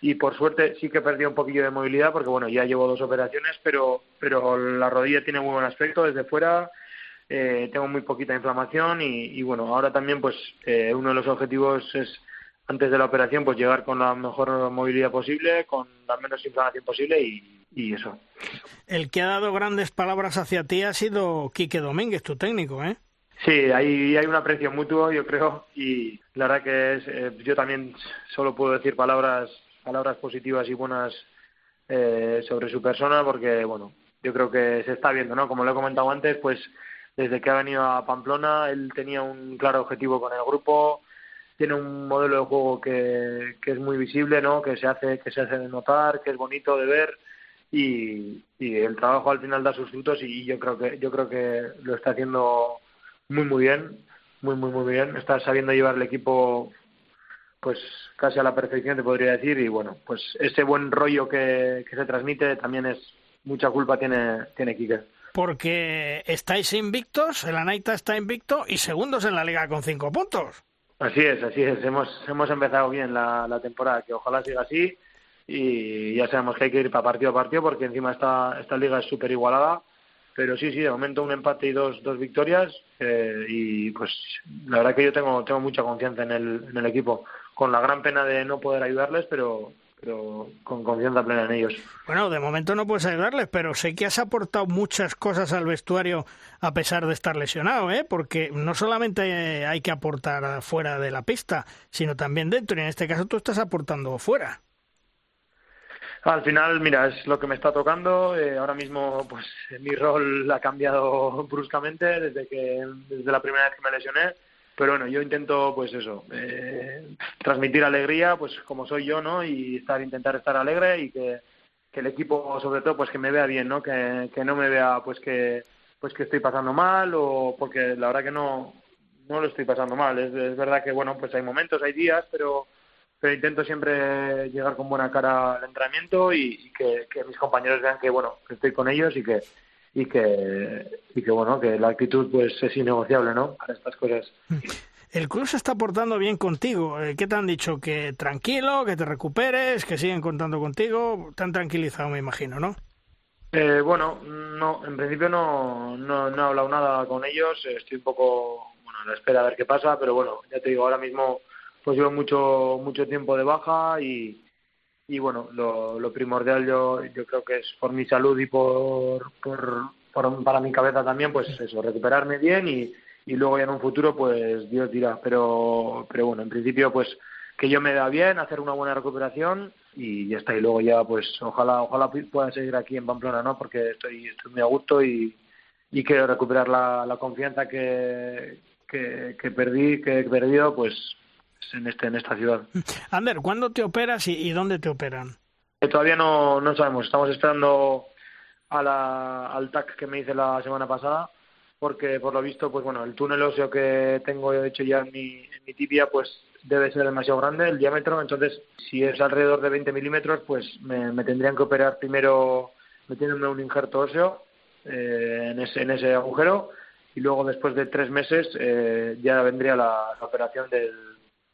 Y por suerte sí que perdí un poquillo de movilidad porque bueno, ya llevo dos operaciones, pero, pero la rodilla tiene muy buen aspecto desde fuera, eh, tengo muy poquita inflamación y, bueno, ahora también pues eh, uno de los objetivos es antes de la operación pues llegar con la mejor movilidad posible, con la menos inflamación posible y, y eso. El que ha dado grandes palabras hacia ti ha sido Quique Domínguez, tu técnico, ¿eh? Sí, hay, hay un aprecio mutuo, yo creo, y la verdad que es, eh, yo también solo puedo decir palabras, palabras positivas y buenas eh, sobre su persona, porque, bueno, yo creo que se está viendo, ¿no? Como lo he comentado antes, pues desde que ha venido a Pamplona, él tenía un claro objetivo con el grupo, tiene un modelo de juego que, que es muy visible, ¿no? Que se hace, que se hace notar, que es bonito de ver, y, el trabajo al final da sus frutos y yo creo que yo creo que lo está haciendo muy muy bien muy muy muy bien. Está sabiendo llevar el equipo pues casi a la perfección te podría decir y bueno pues ese buen rollo que, que se transmite también es mucha culpa tiene tiene Quique. Porque estáis invictos el Anaita está invicto y segundos en la liga con cinco puntos. Así es así es. Hemos hemos empezado bien la, la temporada que ojalá siga así y ya sabemos que hay que ir para partido a partido porque encima esta, esta liga es súper igualada. Pero sí, sí, de momento un empate y dos, dos victorias eh, y pues la verdad que yo tengo, tengo mucha confianza en el, en el equipo, con la gran pena de no poder ayudarles, pero, pero con confianza plena en ellos. Bueno, de momento no puedes ayudarles, pero sé que has aportado muchas cosas al vestuario a pesar de estar lesionado, ¿eh? Porque no solamente hay que aportar fuera de la pista, sino también dentro, y en este caso tú estás aportando fuera. Al final, mira, es lo que me está tocando. Eh, ahora mismo, pues mi rol ha cambiado bruscamente desde que desde la primera vez que me lesioné. Pero bueno, yo intento, pues eso, eh, transmitir alegría, pues como soy yo, ¿no? Y estar, intentar estar alegre y que, que el equipo, sobre todo, pues que me vea bien, ¿no? Que, que no me vea, pues que, pues que estoy pasando mal o porque la verdad que no, no lo estoy pasando mal. Es, es verdad que, bueno, pues hay momentos, hay días, pero pero intento siempre llegar con buena cara al entrenamiento y, que, mis compañeros vean que bueno que estoy con ellos y que y que y que bueno que la actitud pues es innegociable no para estas cosas El club se está portando bien contigo. Eh, ¿Qué te han dicho? Que tranquilo, que te recuperes, que siguen contando contigo. Te han tranquilizado, me imagino, ¿no? Eh, bueno, no, en principio no, no, no he hablado nada con ellos. Estoy un poco bueno, a la espera a ver qué pasa, pero bueno, ya te digo, ahora mismo pues llevo mucho mucho tiempo de baja y, y bueno, lo, lo primordial yo, yo creo que es por mi salud y por, por, para mi cabeza también, pues eso, recuperarme bien y, y luego ya en un futuro pues Dios dirá, pero, pero bueno, en principio pues que yo me da bien, hacer una buena recuperación y ya está. Y luego ya, pues ojalá ojalá pueda seguir aquí en Pamplona, ¿no? Porque estoy, estoy muy a gusto y, y quiero recuperar la, la confianza que, que, que, perdí, que he perdido, pues en este en esta ciudad. Ander, ¿cuándo te operas y, dónde te operan? Eh, todavía no, no sabemos. Estamos esperando a la, al TAC que me hice la semana pasada porque por lo visto, pues bueno, el túnel óseo que tengo hecho ya en mi, en mi tibia, pues debe ser demasiado grande el diámetro, entonces si es alrededor de 20 milímetros, pues me, tendrían que operar primero metiéndome un injerto óseo eh, en, ese, en ese agujero y luego después de tres meses eh, ya vendría la, operación del,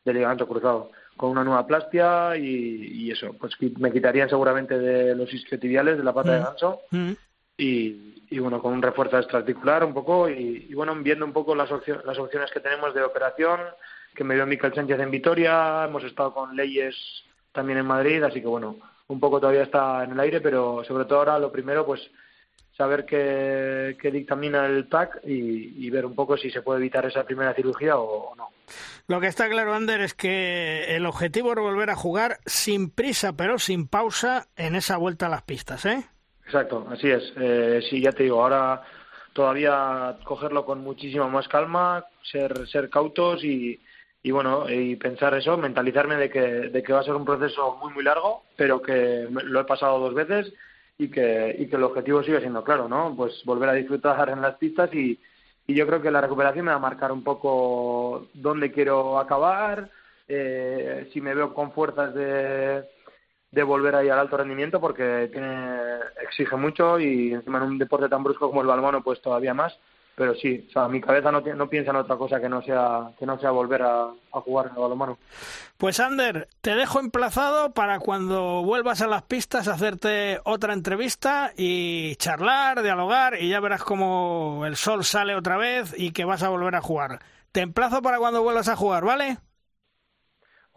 del, ligamento cruzado con una nueva plastia y, eso, pues me quitarían seguramente de los isquiotibiales de la pata de mm. ganso mm. y, y bueno, con un refuerzo extraarticular un poco y, bueno, viendo un poco las, las opciones que tenemos de operación, que me dio Miquel Sánchez en Vitoria, hemos estado con leyes también en Madrid, así que bueno, un poco todavía está en el aire, pero sobre todo ahora lo primero, pues saber qué, qué dictamina el TAC y, ver un poco si se puede evitar esa primera cirugía o, no. Lo que está claro, Ander, es que el objetivo es volver a jugar sin prisa, pero sin pausa en esa vuelta a las pistas, ¿eh? Exacto, así es. Eh, sí, ya te digo, ahora todavía cogerlo con muchísima más calma, ser, ser cautos y, y bueno, y pensar eso, mentalizarme de que, de que va a ser un proceso muy, muy largo, pero que lo he pasado dos veces y que, y que el objetivo sigue siendo claro, ¿no? Pues volver a disfrutar en las pistas y, y yo creo que la recuperación me va a marcar un poco dónde quiero acabar, eh, si me veo con fuerzas de de volver ahí al alto rendimiento porque tiene, exige mucho y encima en un deporte tan brusco como el balonmano pues todavía más pero sí, o sea, mi cabeza no, no piensa en otra cosa que no sea que no sea volver a, jugar en el balonmano. Pues Ander, te dejo emplazado para cuando vuelvas a las pistas hacerte otra entrevista y charlar, dialogar y ya verás cómo el sol sale otra vez y que vas a volver a jugar. Te emplazo para cuando vuelvas a jugar, ¿vale?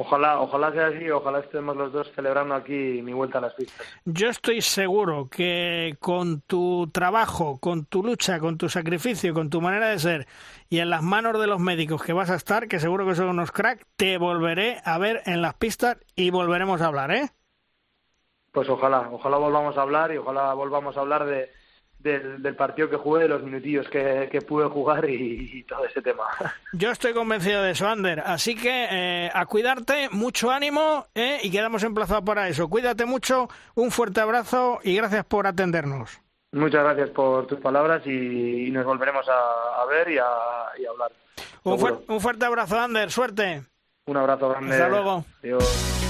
Ojalá, ojalá sea así, ojalá estemos los dos celebrando aquí mi vuelta a las pistas. Yo estoy seguro que con tu trabajo, con tu lucha, con tu sacrificio, con tu manera de ser y en las manos de los médicos que vas a estar, que seguro que son unos crack, te volveré a ver en las pistas y volveremos a hablar, ¿eh? Pues ojalá, ojalá volvamos a hablar y ojalá volvamos a hablar de, del, partido que jugué, de los minutillos que, que pude jugar y, todo ese tema. Yo estoy convencido de eso, Ander. Así que eh, a cuidarte, mucho ánimo eh, y quedamos emplazados para eso. Cuídate mucho, un fuerte abrazo y gracias por atendernos. Muchas gracias por tus palabras y, nos volveremos a, ver y a, hablar. Un, un, fuerte abrazo, Ander. Suerte. Un abrazo grande. Hasta luego. Adiós.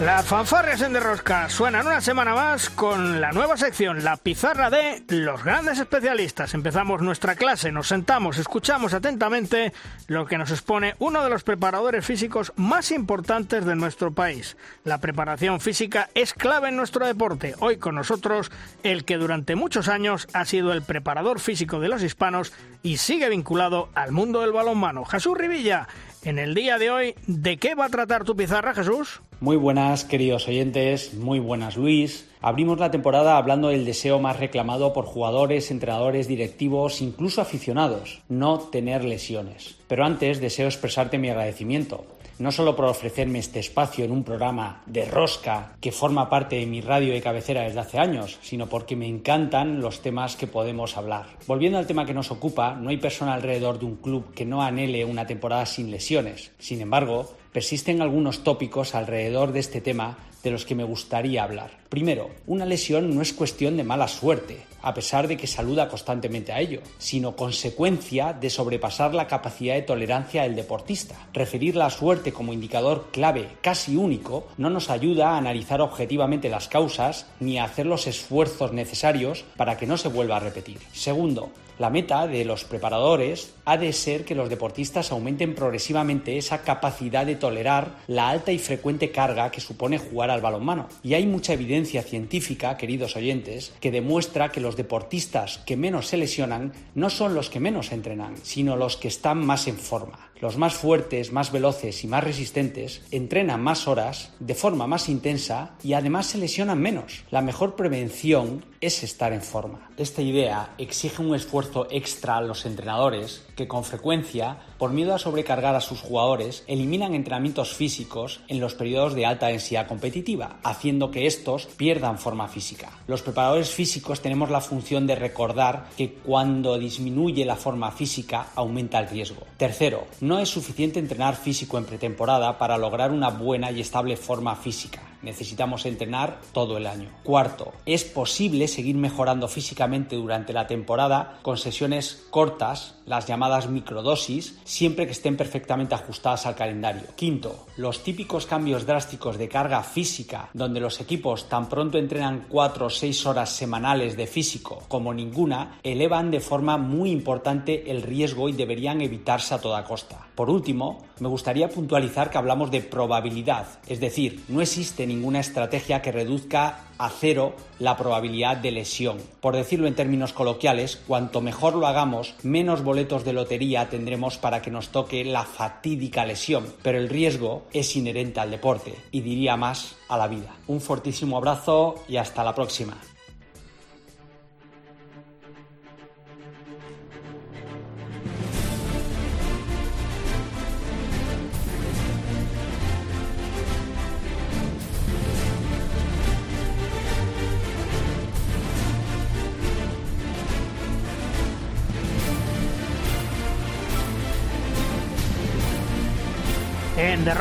Las fanfarrias en Derrosca suenan una semana más con la nueva sección, la pizarra de los grandes especialistas. Empezamos nuestra clase, nos sentamos, escuchamos atentamente lo que nos expone uno de los preparadores físicos más importantes de nuestro país. La preparación física es clave en nuestro deporte. Hoy con nosotros el que durante muchos años ha sido el preparador físico de los hispanos y sigue vinculado al mundo del balonmano. Jesús Rivilla, en el día de hoy, ¿de qué va a tratar tu pizarra, Jesús? Muy buenas, queridos oyentes, muy buenas, Luis. Abrimos la temporada hablando del deseo más reclamado por jugadores, entrenadores, directivos, incluso aficionados, no tener lesiones. Pero antes deseo expresarte mi agradecimiento no solo por ofrecerme este espacio en un programa de rosca que forma parte de mi radio de cabecera desde hace años, sino porque me encantan los temas que podemos hablar. Volviendo al tema que nos ocupa, no hay persona alrededor de un club que no anhele una temporada sin lesiones. Sin embargo, persisten algunos tópicos alrededor de este tema de los que me gustaría hablar. Primero, una lesión no es cuestión de mala suerte, a pesar de que saluda constantemente a ello, sino consecuencia de sobrepasar la capacidad de tolerancia del deportista. Referir la suerte como indicador clave casi único no nos ayuda a analizar objetivamente las causas ni a hacer los esfuerzos necesarios para que no se vuelva a repetir. Segundo, la meta de los preparadores ha de ser que los deportistas aumenten progresivamente esa capacidad de tolerar la alta y frecuente carga que supone jugar al balonmano. Y hay mucha evidencia científica, queridos oyentes, que demuestra que los deportistas que menos se lesionan no son los que menos entrenan, sino los que están más en forma. Los más fuertes, más veloces y más resistentes entrenan más horas, de forma más intensa y además se lesionan menos. La mejor prevención es estar en forma. Esta idea exige un esfuerzo extra a los entrenadores que con frecuencia, por miedo a sobrecargar a sus jugadores, eliminan entrenamientos físicos en los periodos de alta densidad competitiva, haciendo que estos pierdan forma física. Los preparadores físicos tenemos la función de recordar que cuando disminuye la forma física aumenta el riesgo. Tercero, no es suficiente entrenar físico en pretemporada para lograr una buena y estable forma física. Necesitamos entrenar todo el año. Cuarto, es posible seguir mejorando físicamente durante la temporada con sesiones cortas, las llamadas microdosis, siempre que estén perfectamente ajustadas al calendario. Quinto, los típicos cambios drásticos de carga física, donde los equipos tan pronto entrenan 4 o 6 horas semanales de físico como ninguna, elevan de forma muy importante el riesgo y deberían evitarse a toda costa. Por último, me gustaría puntualizar que hablamos de probabilidad, es decir, no existe ninguna estrategia que reduzca a cero la probabilidad de lesión. Por decirlo en términos coloquiales, cuanto mejor lo hagamos, menos boletos de lotería tendremos para que nos toque la fatídica lesión, pero el riesgo es inherente al deporte y diría más a la vida. Un fortísimo abrazo y hasta la próxima.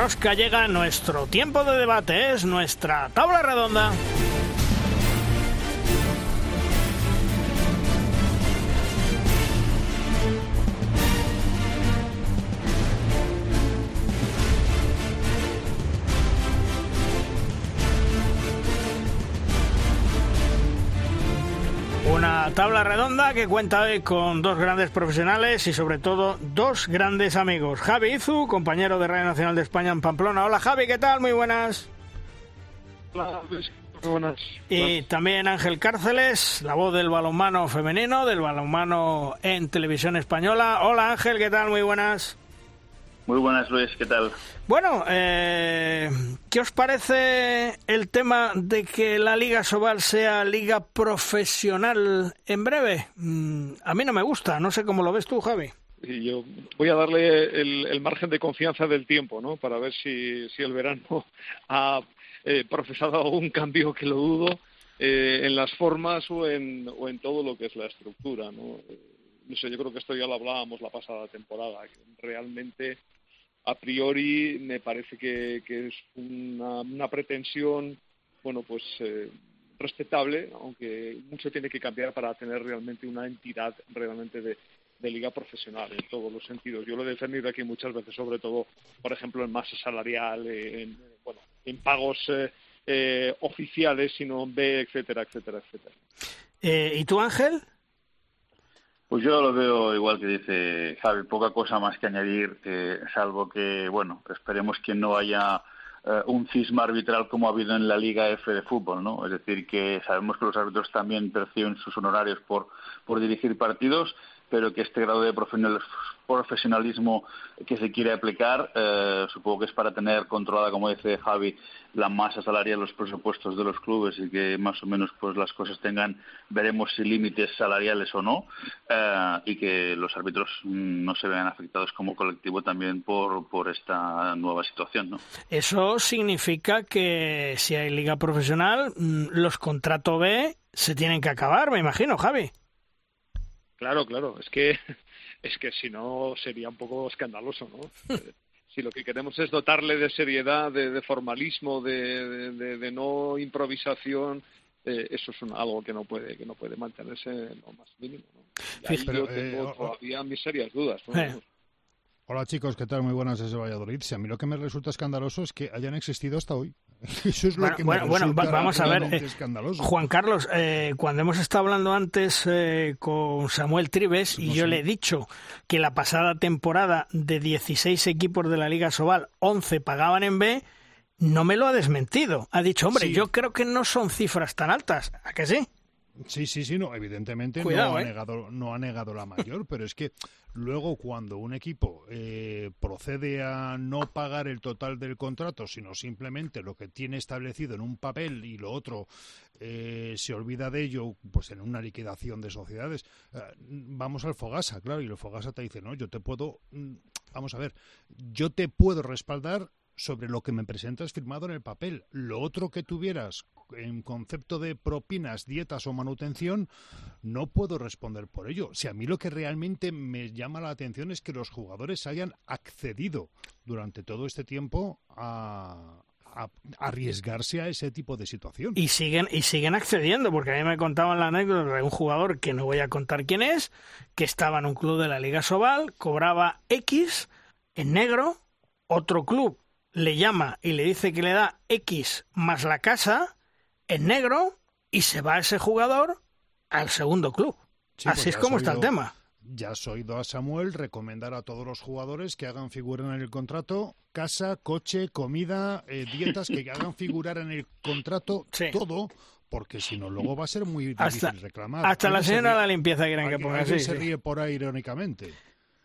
Rosca llega nuestro tiempo de debate, es nuestra tabla redonda. Tabla redonda que cuenta hoy con dos grandes profesionales y sobre todo dos grandes amigos. Javi Izu, compañero de Radio Nacional de España en Pamplona. Hola Javi, ¿qué tal? Muy buenas. Hola, Luis. Muy buenas. Y también Ángel Cárceles, la voz del balonmano femenino, del balonmano en televisión española. Hola Ángel, ¿qué tal? Muy buenas. Muy buenas, Luis, ¿qué tal? Bueno, eh, ¿qué os parece el tema de que la Liga Sobal sea liga profesional en breve? Mm, a mí no me gusta, no sé cómo lo ves tú, Javi. Y yo voy a darle el, el, margen de confianza del tiempo, ¿no? Para ver si, si el verano ha eh, profesado algún cambio que lo dudo eh, en las formas o en, o en todo lo que es la estructura, ¿no? No sé, yo creo que esto ya lo hablábamos la pasada temporada, que realmente a priori me parece que, que es una, pretensión, bueno, pues eh, respetable, aunque mucho tiene que cambiar para tener realmente una entidad realmente de, liga profesional en todos los sentidos. Yo lo he defendido aquí muchas veces, sobre todo, por ejemplo, en masa salarial, en, bueno, en pagos eh, eh, oficiales, sino en B, etcétera, etcétera, etcétera. ¿Y tú, Ángel? Pues yo lo veo igual que dice Javi, poca cosa más que añadir, eh, salvo que, bueno, esperemos que no haya eh, un cisma arbitral como ha habido en la Liga F de fútbol, ¿no? Es decir, que sabemos que los árbitros también perciben sus honorarios por, por dirigir partidos, pero que este grado de profesionalismo que se quiere aplicar, eh, supongo que es para tener controlada, como dice Javi, la masa salarial, los presupuestos de los clubes y que más o menos pues las cosas tengan, veremos si límites salariales o no, eh, y que los árbitros no se vean afectados como colectivo también por, por esta nueva situación. ¿no? Eso significa que si hay liga profesional, mm, los contratos B se tienen que acabar, me imagino, Javi. Claro, claro, es que es que si no sería un poco escandaloso, ¿no? si lo que queremos es dotarle de seriedad, de, formalismo, de, de, no improvisación, eh, eso es algo que no puede que no puede mantenerse lo más mínimo. ¿no? Y yo tengo todavía mis serias dudas. Hola chicos, ¿qué tal? Muy buenas desde Valladolid. Si a mí lo que me resulta escandaloso es que hayan existido hasta hoy. Eso es lo bueno, que me bueno, vamos a ver, eh. Juan Carlos, eh, cuando hemos estado hablando antes eh, con Samuel Tribes y yo le he dicho que la pasada temporada de 16 equipos de la Liga Sobal, 11 pagaban en B, no me lo ha desmentido. Ha dicho, hombre, yo creo que no son cifras tan altas. ¿A que sí? Sí, sí, sí, no, evidentemente no, ha ¿eh? negado, no ha negado la mayor, pero es que luego cuando un equipo eh, procede a no pagar el total del contrato, sino simplemente lo que tiene establecido en un papel y lo otro eh, se olvida de ello, pues en una liquidación de sociedades, vamos al Fogasa, claro, y el Fogasa te dice, no, yo te puedo, mm, vamos a ver, yo te puedo respaldar sobre lo que me presentas firmado en el papel. Lo otro que tuvieras en concepto de propinas, dietas o manutención, no puedo responder por ello. Si a mí lo que realmente me llama la atención es que los jugadores hayan accedido durante todo este tiempo a, arriesgarse a ese tipo de situación. Y siguen, y siguen accediendo, porque a mí me contaban la anécdota de un jugador que no voy a contar quién es, que estaba en un club de la Liga Sobal, cobraba X en negro, otro club le llama y le dice que le da X más la casa en negro y se va ese jugador al segundo club. Así es como está el tema. Ya has oído a Samuel recomendar a todos los jugadores que hagan figurar en el contrato casa, coche, comida, eh, dietas, que hagan figurar en el contrato todo, porque si no, luego va a ser muy difícil reclamar. Hasta la señora de la limpieza quieren que ponga así. se ríe por ahí irónicamente.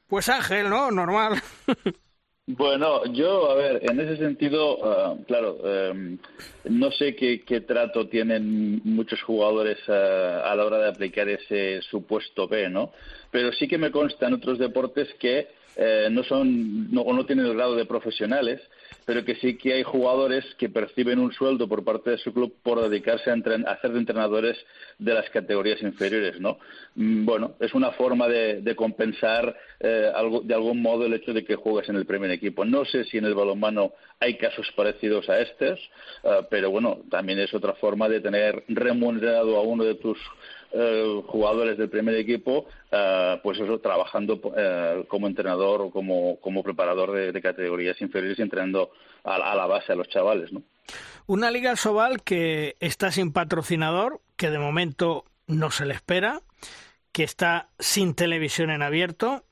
Pues Ángel, ¿no? Normal. Bueno, yo, a ver, en ese sentido, ah, claro, em, no sé qué, trato tienen muchos jugadores ah, a la hora de aplicar ese supuesto B, ¿no? Pero sí que me consta en otros deportes que eh, no son no, no tienen el grado de profesionales pero que sí que hay jugadores que perciben un sueldo por parte de su club por dedicarse a, a ser de entrenadores de las categorías inferiores, ¿no? Mm, bueno, es una forma de, compensar eh, algo, de algún modo el hecho de que juegues en el primer equipo. No sé si en el balonmano hay casos parecidos a estos, eh, pero bueno, también es otra forma de tener remunerado a uno de tus eh, jugadores del primer equipo, eh, pues eso, trabajando eh, como entrenador o como, como preparador de, categorías inferiores y entrenando a, la base a los chavales, ¿no? Una Liga Sobal que está sin patrocinador, que de momento no se le espera, que está sin televisión en abierto,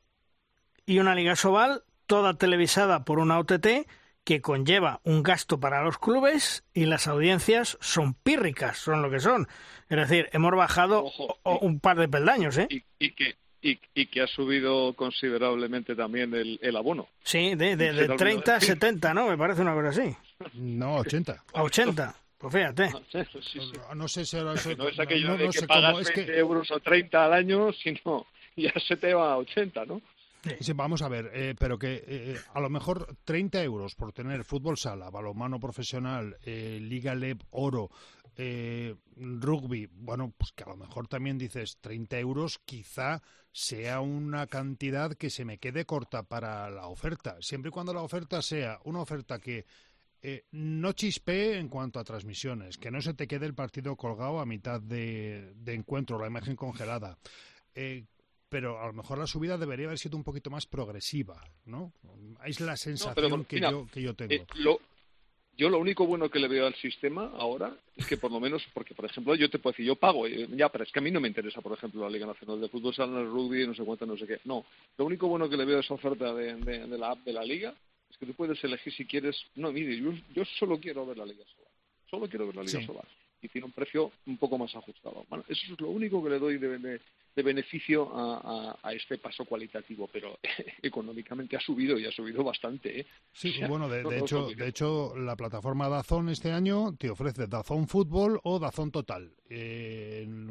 y una Liga Sobal toda televisada por una OTT que conlleva un gasto para los clubes y las audiencias son pírricas, son lo que son. Es decir, hemos bajado un par de peldaños, ¿eh? Y, que y, que ha subido considerablemente también el, abono. Sí, de, de, 30 a 70, ¿no? Me parece una cosa así. No, 80. A 80. Pues fíjate. No sé si ahora... No es aquello de que pagas 20 euros o 30 al año, sino ya se te va a 80, ¿no? Vamos a ver, eh, pero que eh, a lo mejor 30 euros por tener fútbol sala, balonmano profesional, eh, Liga LEB Oro, rugby, bueno, pues que a lo mejor también dices 30 euros, quizá sea una cantidad que se me quede corta para la oferta, siempre y cuando la oferta sea una oferta que no chispee en cuanto a transmisiones, que no se te quede el partido colgado a mitad de, de encuentro, la imagen congelada. Eh, pero a lo mejor la subida debería haber sido un poquito más progresiva, ¿no? Es la sensación que, yo, que yo tengo. Eh, yo lo único bueno que le veo al sistema ahora es que por lo menos, porque por ejemplo yo te puedo decir, yo pago, eh, ya, pero es que a mí no me interesa, por ejemplo, la Liga Nacional de Fútbol, Sala, el rugby, no sé cuánto, no sé qué. No, lo único bueno que le veo a esa oferta de, de, la app de la Liga es que tú puedes elegir si quieres, no, mire, yo, yo solo quiero ver la Liga Solar, solo quiero ver la Liga Solar y tiene un precio un poco más ajustado. Bueno, eso es lo único que le doy de, beneficio a, este paso cualitativo, pero económicamente ha subido y ha subido bastante. ¿eh? Sí, bueno, de, hecho, de hecho, la plataforma Dazón este año te ofrece Dazón Fútbol o Dazón Total,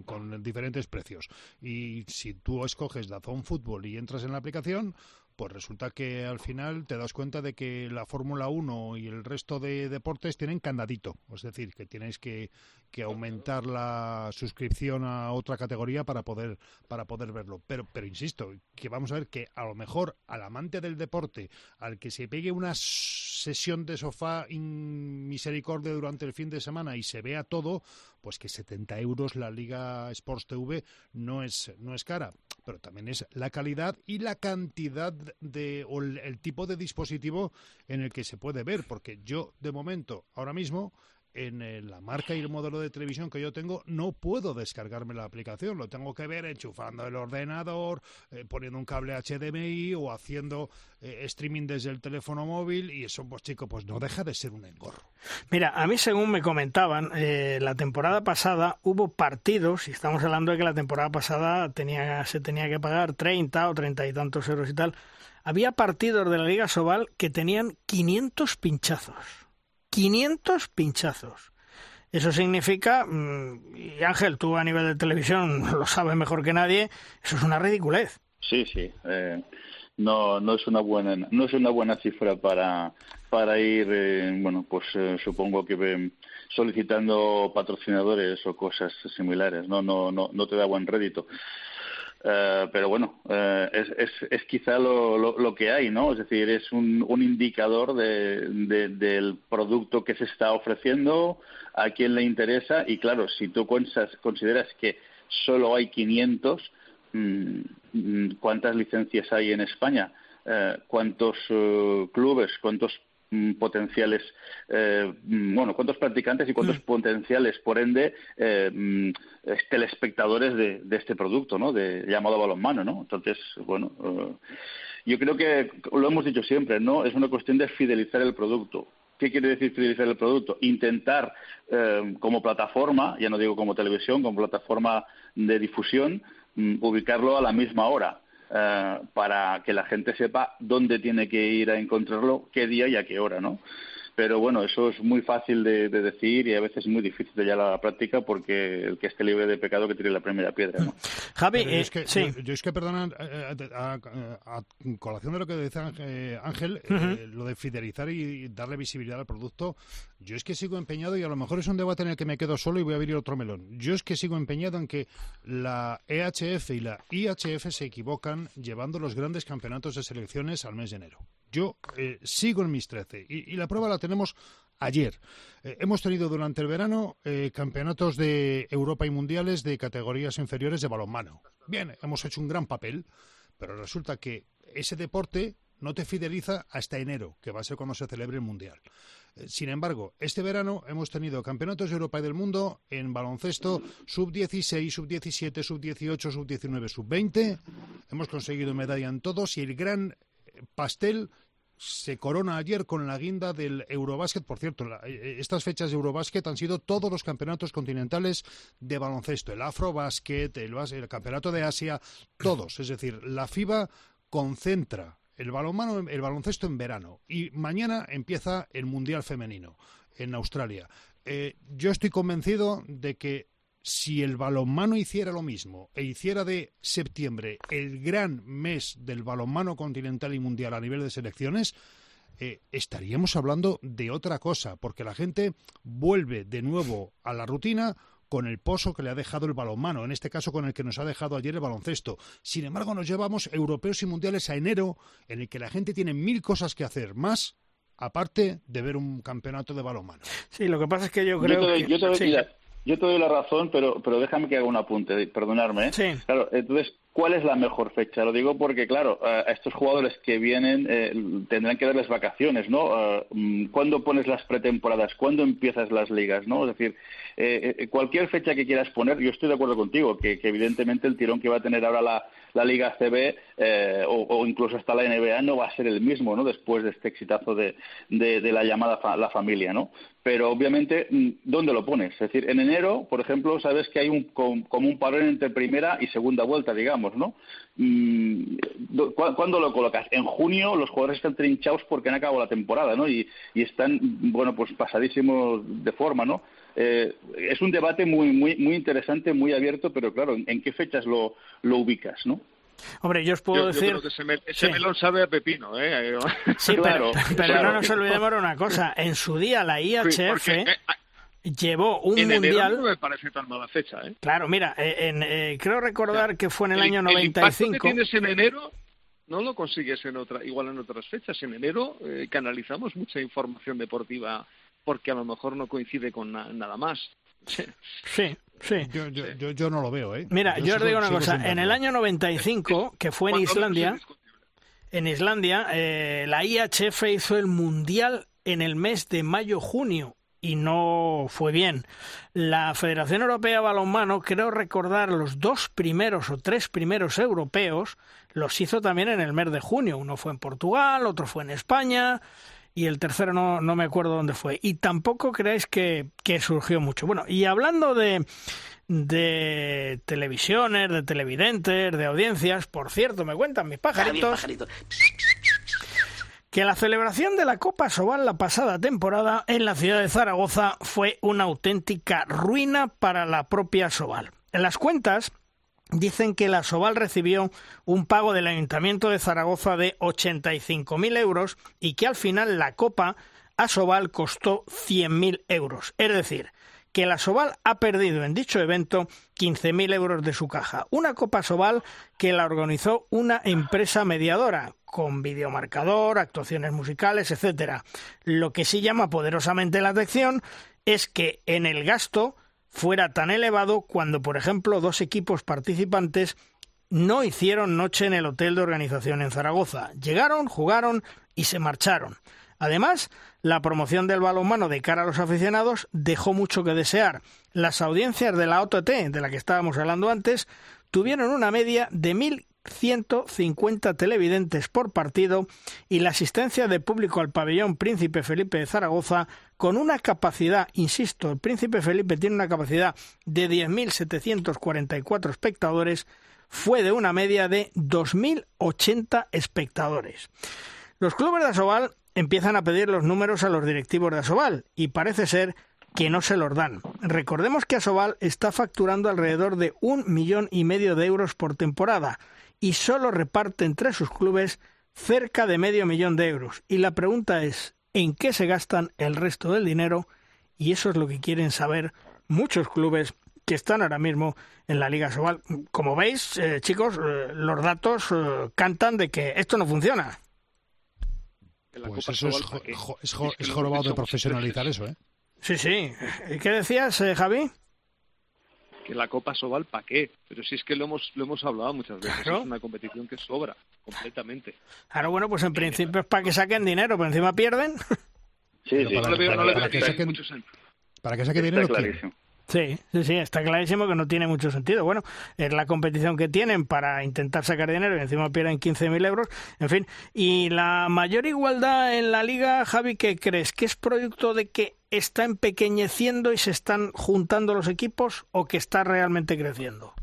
con diferentes precios. Y si tú escoges Dazón Fútbol y entras en la aplicación, pues resulta que al final te das cuenta de que la Fórmula 1 y el resto de deportes tienen candadito, es decir, que tienes que, que aumentar la suscripción a otra categoría para poder para poder verlo. Pero pero insisto, que vamos a ver que a lo mejor al amante del deporte, al que se pegue una sesión de sofá in misericordia durante el fin de semana y se vea todo, pues que 70 euros la Liga Sports TV no es, no es cara, pero también es la calidad y la cantidad de, o el, tipo de dispositivo en el que se puede ver, porque yo, de momento, ahora mismo, en eh, la marca y el modelo de televisión que yo tengo no puedo descargarme la aplicación, lo tengo que ver enchufando el ordenador, eh, poniendo un cable HDMI o haciendo eh, streaming desde el teléfono móvil y eso pues chico pues no deja de ser un engorro. Mira, a mí según me comentaban, eh, la temporada pasada hubo partidos, y estamos hablando de que la temporada pasada tenía, se tenía que pagar 30 o 30 y tantos euros y tal, había partidos de la Liga Sobal que tenían 500 pinchazos. 500 pinchazos. Eso significa, mm, y Ángel, tú a nivel de televisión lo sabes mejor que nadie, eso es una ridiculez. Sí, sí. Eh, no, no es una buena, no es una buena cifra para para ir, eh, bueno, pues eh, supongo que eh, solicitando patrocinadores o cosas similares. No, no, no, no te da buen rédito. Eh, pero bueno, eh, es, es, es quizá lo, lo, lo, que hay, ¿no? Es decir, es un, un indicador de, de, del producto que se está ofreciendo, a quién le interesa, y claro, si tú consideras que solo hay 500, mmm, ¿cuántas licencias hay en España? Eh, ¿Cuántos uh, clubes, cuántos Mm, potenciales, eh, mm, bueno, cuántos practicantes y cuántos mm. potenciales, por ende, eh, telespectadores de, de, este producto, ¿no? De llamado balonmano, ¿no? Entonces, bueno, eh, yo creo que lo hemos dicho siempre, ¿no? Es una cuestión de fidelizar el producto. ¿Qué quiere decir fidelizar el producto? Intentar, eh, como plataforma, ya no digo como televisión, como plataforma de difusión, ubicarlo a la misma hora eh, para que la gente sepa dónde tiene que ir a encontrarlo, qué día y a qué hora, ¿no? Pero bueno, eso es muy fácil de, de, decir y a veces muy difícil de llevar a la práctica porque el que esté libre de pecado que tire la primera piedra. ¿no? Javi, eh, es que, sí. yo, yo, es que, perdona, a, a, a, colación de lo que decía Ángel, uh -huh. eh, lo de fidelizar y darle visibilidad al producto, yo es que sigo empeñado y a lo mejor es un debate en el que me quedo solo y voy a abrir otro melón. Yo es que sigo empeñado en que la EHF y la IHF se equivocan llevando los grandes campeonatos de selecciones al mes de enero. Yo eh, sigo en mis 13 y, la prueba la tenemos ayer. Eh, hemos tenido durante el verano eh, campeonatos de Europa y mundiales de categorías inferiores de balonmano. Bien, hemos hecho un gran papel, pero resulta que ese deporte no te fideliza hasta enero, que va a ser cuando se celebre el mundial. Eh, sin embargo, este verano hemos tenido campeonatos de Europa y del mundo en baloncesto sub-16, sub-17, sub-18, sub-19, sub-20. Hemos conseguido medalla en todos y el gran pastel se corona ayer con la guinda del Eurobásquet. Por cierto, la, estas fechas de Eurobásquet han sido todos los campeonatos continentales de baloncesto. El Afrobásquet, el, el Campeonato de Asia, todos. Es decir, la FIBA concentra el balonmano, el baloncesto en verano y mañana empieza el Mundial Femenino en Australia. Eh, yo estoy convencido de que si el balonmano hiciera lo mismo e hiciera de septiembre el gran mes del balonmano continental y mundial a nivel de selecciones, eh, estaríamos hablando de otra cosa, porque la gente vuelve de nuevo a la rutina con el pozo que le ha dejado el balonmano, en este caso con el que nos ha dejado ayer el baloncesto. Sin embargo, nos llevamos europeos y mundiales a enero, en el que la gente tiene mil cosas que hacer más aparte de ver un campeonato de balonmano. Sí, lo que pasa es que yo creo yo te doy, que... Yo te doy, sí. mira, yo te doy la razón, pero, pero déjame que haga un apunte, perdonarme. ¿eh? Sí. Claro, entonces, ¿cuál es la mejor fecha? Lo digo porque, claro, a estos jugadores que vienen eh, tendrán que darles vacaciones, ¿no? Uh, ¿Cuándo pones las pretemporadas? ¿Cuándo empiezas las ligas? ¿no? Es decir, eh, cualquier fecha que quieras poner, yo estoy de acuerdo contigo, que, que evidentemente el tirón que va a tener ahora la, la Liga CB eh, o, incluso hasta la NBA no va a ser el mismo, ¿no? Después de este exitazo de, de, la llamada fa la familia, ¿no? Pero obviamente, ¿dónde lo pones? Es decir, en enero, por ejemplo, sabes que hay un, como un parón entre primera y segunda vuelta, digamos, ¿no? ¿Cuándo lo colocas? En junio los jugadores están trinchados porque han acabado la temporada, ¿no? Y, y están, bueno, pues pasadísimos de forma, ¿no? Eh, es un debate muy, muy, muy interesante, muy abierto, pero claro, ¿en, qué fechas lo, lo ubicas, no? Hombre, yo os puedo decir... Yo creo que ese, melón sabe a pepino, ¿eh? Sí, pero, no nos olvidemos una cosa. En su día la IHF... Eh, llevó un en mundial. no me parece tan mala fecha, ¿eh? Claro, mira, eh, en, creo recordar que fue en el, año 95. El que tienes en enero no lo consigues en otra, igual en otras fechas. En enero canalizamos mucha información deportiva porque a lo mejor no coincide con nada más. Sí, sí. Yo, yo, yo, no lo veo, ¿eh? Mira, yo, os digo una cosa. En el año 95, que fue en Islandia, en Islandia, eh, la IHF hizo el mundial en el mes de mayo-junio y no fue bien. La Federación Europea de Balonmano, creo recordar, los dos primeros o tres primeros europeos los hizo también en el mes de junio. Uno fue en Portugal, otro fue en España y el tercero no, no me acuerdo dónde fue. Y tampoco creáis que, que surgió mucho. Bueno, y hablando de, de televisiones, de televidentes, de audiencias, por cierto, me cuentan mis pajaritos. Que la celebración de la Copa Sobal la pasada temporada en la ciudad de Zaragoza fue una auténtica ruina para la propia Sobal. En las cuentas dicen que la Soval recibió un pago del Ayuntamiento de Zaragoza de 85.000 euros y que al final la Copa a Soval costó 100.000 euros. Es decir, que la Soval ha perdido en dicho evento 15.000 euros de su caja. Una Copa Soval que la organizó una empresa mediadora, con videomarcador, actuaciones musicales, etcétera. Lo que sí llama poderosamente la atención es que en el gasto fuera tan elevado cuando, por ejemplo, dos equipos participantes no hicieron noche en el hotel de organización en Zaragoza. Llegaron, jugaron y se marcharon. Además, la promoción del balonmano de cara a los aficionados dejó mucho que desear. Las audiencias de la OTT, de la que estábamos hablando antes, tuvieron una media de 1.150 televidentes por partido y la asistencia de público al pabellón Príncipe Felipe de Zaragoza con una capacidad, insisto, el Príncipe Felipe tiene una capacidad de 10.744 espectadores, fue de una media de 2.080 espectadores. Los clubes de Asobal empiezan a pedir los números a los directivos de Asobal y parece ser que no se los dan. Recordemos que Asobal está facturando alrededor de un millón y medio de euros por temporada y solo reparte entre sus clubes cerca de medio millón de euros. Y la pregunta es, en qué se gastan el resto del dinero y eso es lo que quieren saber muchos clubes que están ahora mismo en la Liga Sobal. Como veis, eh, chicos, eh, los datos eh, cantan de que esto no funciona. Pues eso es, es, jorobado de profesionalizar eso, ¿eh? Sí, sí. ¿Qué decías, Javi? Que la Copa Sobal, ¿para qué? Pero si es que lo hemos, lo hemos hablado muchas veces, es una competición que sobra completamente. Claro, bueno, pues en principio es para que saquen dinero, pero encima pierden. Sí, sí, para, que saquen, para que saquen dinero. Sí, sí, sí, está clarísimo que no tiene mucho sentido. Bueno, es la competición que tienen para intentar sacar dinero y encima pierden 15.000 euros. En fin, y la mayor igualdad en la liga, Javi, ¿qué crees? ¿Que es producto de que está empequeñeciendo y se están juntando los equipos o que está realmente creciendo?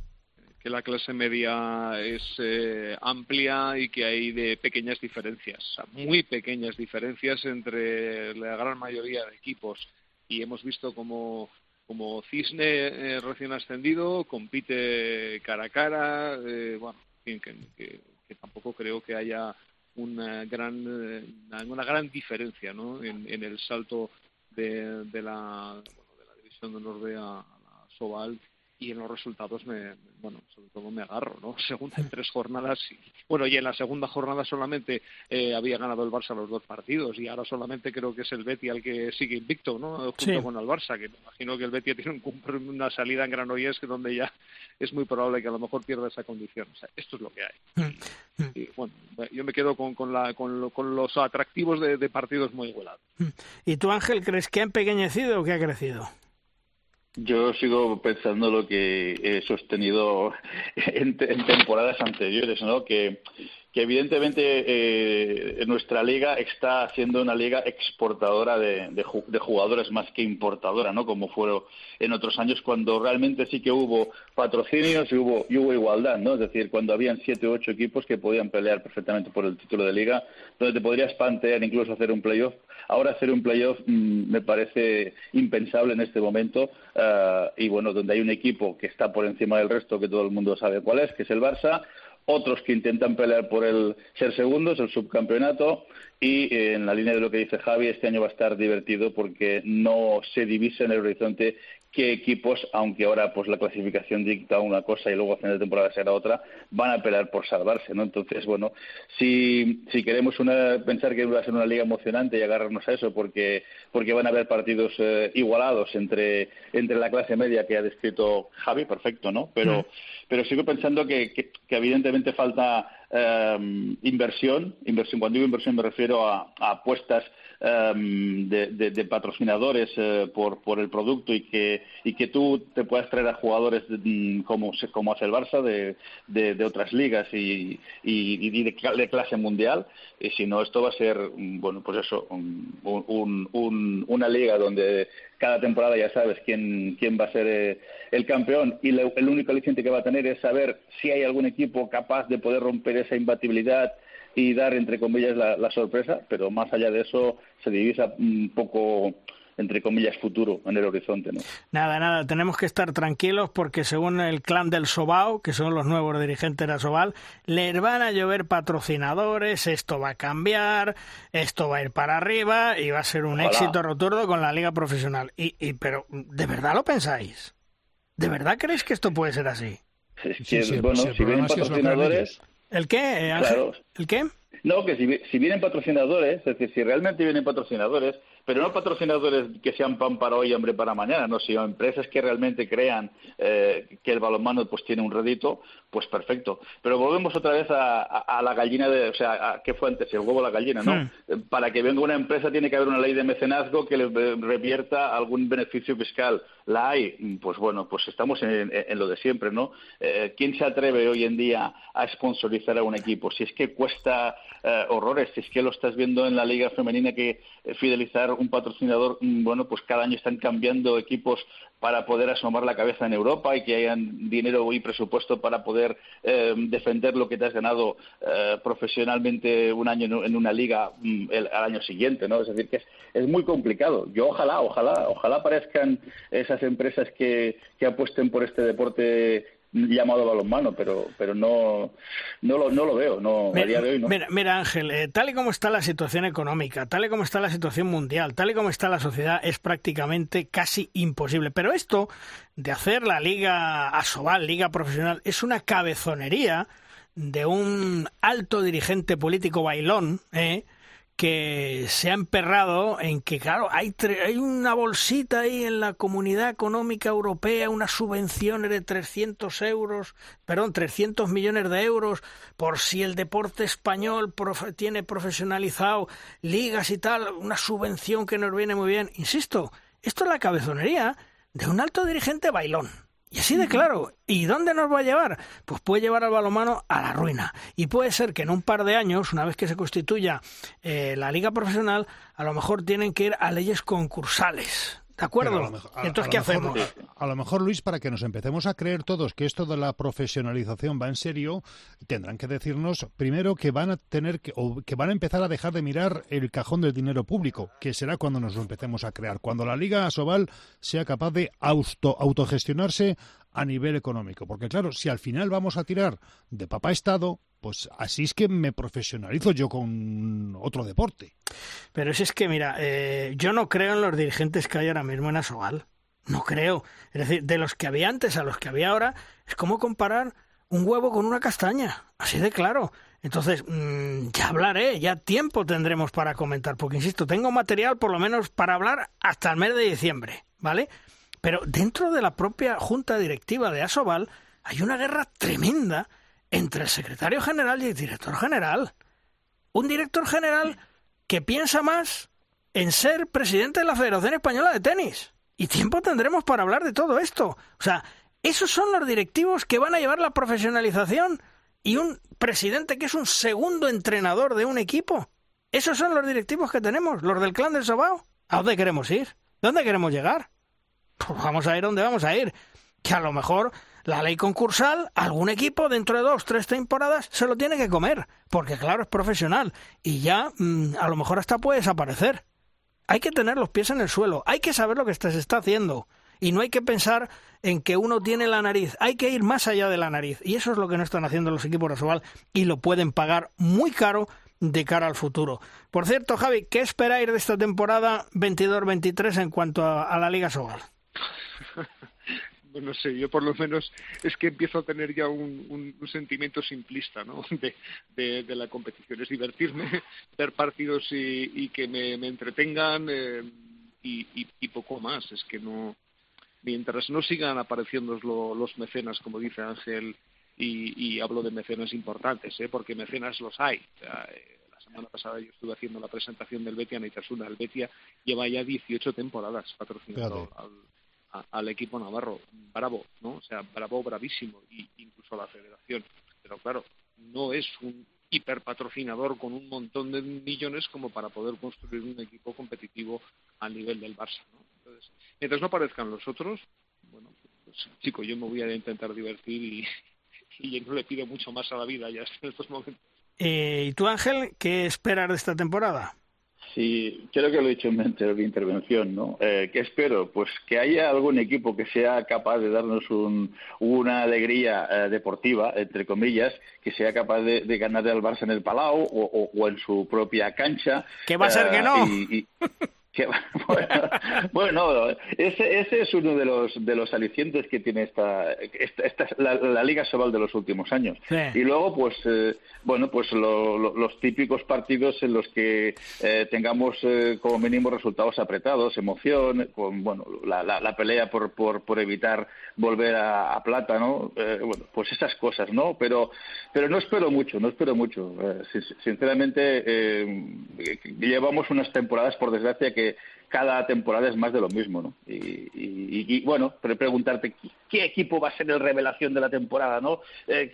que la clase media es eh, amplia y que hay de pequeñas diferencias, muy pequeñas diferencias entre la gran mayoría de equipos. Y hemos visto como como Cisne eh, recién ascendido, compite cara a cara, eh, bueno, que, tampoco creo que haya una gran, eh, una, gran diferencia ¿no? en, en el salto de, de, la, de la división de Honor a, a la Sobal y en los resultados me, bueno sobre todo me agarro no segunda en tres jornadas y, bueno y en la segunda jornada solamente eh, había ganado el Barça los dos partidos y ahora solamente creo que es el Betty al que sigue invicto no junto con el Barça que me imagino que el Betty tiene un, una salida en Granollers que donde ya es muy probable que a lo mejor pierda esa condición o sea esto es lo que hay mm, mm. y bueno yo me quedo con, con, la, con, con los atractivos de, de partidos muy igualados mm. y tú Ángel crees que ha empequeñecido o que ha crecido yo sigo pensando lo que he sostenido en, temporadas anteriores, ¿no? Que, que evidentemente eh, nuestra liga está siendo una liga exportadora de, jugadores más que importadora, ¿no? Como fueron en otros años cuando realmente sí que hubo patrocinios y hubo, y hubo igualdad, ¿no? Es decir, cuando habían siete u ocho equipos que podían pelear perfectamente por el título de liga, donde te podrías plantear incluso hacer un playoff Ahora hacer un playoff mm, me parece impensable en este momento uh, y bueno, donde hay un equipo que está por encima del resto, que todo el mundo sabe cuál es, que es el Barça, otros que intentan pelear por el ser segundos, el subcampeonato, y eh, en la línea de lo que dice Javi, este año va a estar divertido porque no se divisa en el horizonte qué equipos, aunque ahora pues la clasificación dicta una cosa y luego a final de temporada será otra, van a pelear por salvarse, ¿no? Entonces, bueno, si, si queremos pensar que va a ser una liga emocionante y agarrarnos a eso porque, porque van a haber partidos eh, igualados entre, entre la clase media que ha descrito Javi, perfecto, ¿no? Pero, mm. pero sigo pensando que, que, evidentemente falta eh, inversión, inversión, cuando digo inversión me refiero a apuestas Em, de, patrocinadores eh, por, por el producto y que, y que tú te puedas traer a jugadores mm, como, como hace el Barça de, de, otras ligas y, y, de, clase mundial. Y si no, esto va a ser, mm, bueno, pues eso, un, un, una liga donde cada temporada ya sabes quién, quién va a ser eh, el campeón y el único aliciente que va a tener es saber si hay algún equipo capaz de poder romper esa imbatibilidad y dar, entre comillas, la, sorpresa, pero más allá de eso se divisa un poco entre comillas, futuro en el horizonte. ¿no? Nada, nada, tenemos que estar tranquilos porque según el clan del Sobao, que son los nuevos dirigentes de Sobal, les van a llover patrocinadores, esto va a cambiar, esto va a ir para arriba y va a ser un éxito rotundo con la liga profesional. Y, y, pero, ¿de verdad lo pensáis? ¿De verdad creéis que esto puede ser así? Sí, bueno, si vienen patrocinadores... ¿El qué, Ángel? ¿El qué? No, que si, si, vienen patrocinadores, es decir, si realmente vienen patrocinadores, pero no patrocinadores que sean pan para hoy y hambre para mañana, no, sino empresas que realmente crean eh, que el balonmano pues tiene un rédito, pues perfecto. Pero volvemos otra vez a, la gallina de, o sea, ¿qué fue antes? El huevo o la gallina, ¿no? Hmm. Eh, para que venga una empresa tiene que haber una ley de mecenazgo que le revierta algún beneficio fiscal. ¿La hay? Pues bueno, pues estamos en, lo de siempre, ¿no? Eh, ¿Quién se atreve hoy en día a sponsorizar a un equipo? Si es que cuesta horrores, si es que lo estás viendo en la liga femenina que fidelizar un patrocinador, mm, bueno, pues cada año están cambiando equipos para poder asomar la cabeza en Europa y que hayan dinero y presupuesto para poder eh, defender lo que te has ganado eh, profesionalmente un año en una liga mm, al año siguiente, ¿no? Es decir, que es, muy complicado. Yo ojalá, ojalá, ojalá aparezcan esas empresas que, que apuesten por este deporte llamado balonmano, pero pero no no lo, no lo veo, no mira, a día de hoy no. Mira, Ángel, eh, tal y como está la situación económica, tal y como está la situación mundial, tal y como está la sociedad, es prácticamente casi imposible. Pero esto de hacer la liga asobal, liga profesional, es una cabezonería de un alto dirigente político bailón, ¿eh? Que se ha emperrado en que, claro, hay, hay una bolsita ahí en la Comunidad Económica Europea, unas subvenciones de 300 euros, perdón, 300 millones de euros por si el deporte español tiene profesionalizado ligas y tal, una subvención que nos viene muy bien. Insisto, esto es la cabezonería de un alto dirigente bailón. Y así de claro. ¿Y dónde nos va a llevar? Pues puede llevar al balomano a la ruina. Y puede ser que en un par de años, una vez que se constituya eh, la liga profesional, a lo mejor tienen que ir a leyes concursales. ¿De acuerdo? Entonces, ¿qué hacemos? A, lo mejor, Luis, para que nos empecemos a creer todos que esto de la profesionalización va en serio, tendrán que decirnos primero que van a tener que, o que van a empezar a dejar de mirar el cajón del dinero público, que será cuando nos lo empecemos a crear, cuando la Liga Asobal sea capaz de auto, autogestionarse a nivel económico. Porque claro, si al final vamos a tirar de papá Estado, pues así es que me profesionalizo yo con otro deporte. Pero si es que, mira, eh, yo no creo en los dirigentes que hay ahora mismo en Asobal. No creo. Es decir, de los que había antes a los que había ahora, es como comparar un huevo con una castaña. Así de claro. Entonces, mm, ya hablaré, ya tiempo tendremos para comentar, porque insisto, tengo material por lo menos para hablar hasta el mes de diciembre, ¿vale? Pero dentro de la propia junta directiva de Asobal hay una guerra tremenda entre el secretario general y el director general. Un director general que piensa más en ser presidente de la Federación Española de Tenis. Y tiempo tendremos para hablar de todo esto. O sea, esos son los directivos que van a llevar la profesionalización y un presidente que es un segundo entrenador de un equipo. Esos son los directivos que tenemos, los del clan del Sobao. ¿A dónde queremos ir? ¿Dónde queremos llegar? Pues vamos a ir donde vamos a ir. Que a lo mejor la ley concursal, algún equipo dentro de dos, tres temporadas se lo tiene que comer. Porque claro, es profesional. Y ya mm, a lo mejor hasta puede desaparecer. Hay que tener los pies en el suelo. Hay que saber lo que se está haciendo. y no hay que pensar en que uno tiene la nariz, hay que ir más allá de la nariz y eso es lo que no están haciendo los equipos de Sobal y lo pueden pagar muy caro de cara al futuro. Por cierto, Javi, ¿qué esperáis de esta temporada 22-23 en cuanto a, la Liga Sobal? No sé, yo por lo menos es que empiezo a tener ya un, sentimiento simplista ¿no? de, la competición. Es divertirme, ver partidos y, que me, entretengan eh, y, poco más. Es que no, mientras no sigan apareciendo los mecenas, como dice Ángel, y, hablo de mecenas importantes, ¿eh? porque mecenas los hay. Eh, la semana pasada yo estuve haciendo la presentación del Betia Naitasuna. El Betia lleva ya 18 temporadas patrocinando al, equipo navarro. Bravo, ¿no? O sea, bravo, bravísimo, y incluso a la federación. Pero claro, no es un hiperpatrocinador con un montón de millones como para poder construir un equipo competitivo al nivel del Barça. mientras no aparezcan los otros, bueno, pues, chico, yo me voy a intentar divertir y, y no le pido mucho más a la vida ya en estos momentos. Eh, ¿Y tú, Ángel, qué esperas de esta temporada? Sí, creo que lo he dicho en mi intervención, ¿no? Eh, ¿Qué espero? Pues que haya algún equipo que sea capaz de darnos una alegría eh, deportiva, entre comillas, que sea capaz de, de ganarle al Barça en el Palau o, en su propia cancha. ¿Qué va a ser que no? bueno, ese, ese, es uno de los de los alicientes que tiene esta, esta, la, Liga Sobal de los últimos años. Y luego, pues, eh, bueno, pues los típicos partidos en los que eh, tengamos eh, como mínimo resultados apretados, emoción, con bueno, la, la, pelea por, por, por, evitar volver a, plata, ¿no? bueno, pues esas cosas, ¿no? Pero, pero no espero mucho, no espero mucho. sinceramente, llevamos unas temporadas, por desgracia, que che cada temporada es más de lo mismo, ¿no? Y, bueno, preguntarte qué equipo va a ser el revelación de la temporada, ¿no? Eh,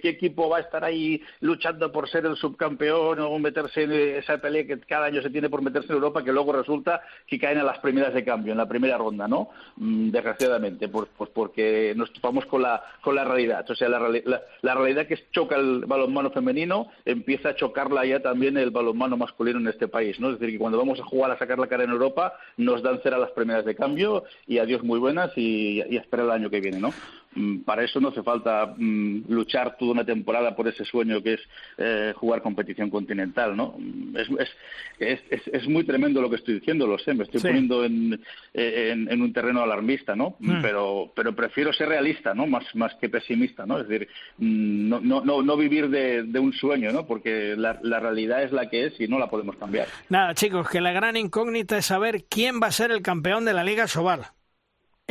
¿qué, equipo va a estar ahí luchando por ser el subcampeón o meterse en esa pelea que cada año se tiene por meterse en Europa, que luego resulta que caen a las primeras de cambio, en la primera ronda, ¿no? Mm, desgraciadamente, pues, pues, porque nos topamos con la, con la realidad. O sea, la, la realidad que choca el balonmano femenino empieza a chocarla ya también el balonmano masculino en este país, ¿no? Es decir, que cuando vamos a jugar a sacar la cara en Europa, nos dan cera las primeras de cambio y adiós muy buenas y, y espera el año que viene, ¿no? Mm, para eso no hace falta mm, luchar toda una temporada por ese sueño que es eh, jugar competición continental, ¿no? Mm, es, es, es, muy tremendo lo que estoy diciendo, lo sé, me estoy poniendo en, en, un terreno alarmista, ¿no? Pero, pero prefiero ser realista, ¿no? Más, más que pesimista, ¿no? Es decir, no, no, no, vivir de, de, un sueño, ¿no? Porque la, la realidad es la que es y no la podemos cambiar. Nada, chicos, que la gran incógnita es saber quién va a ser el campeón de la Liga Sobal.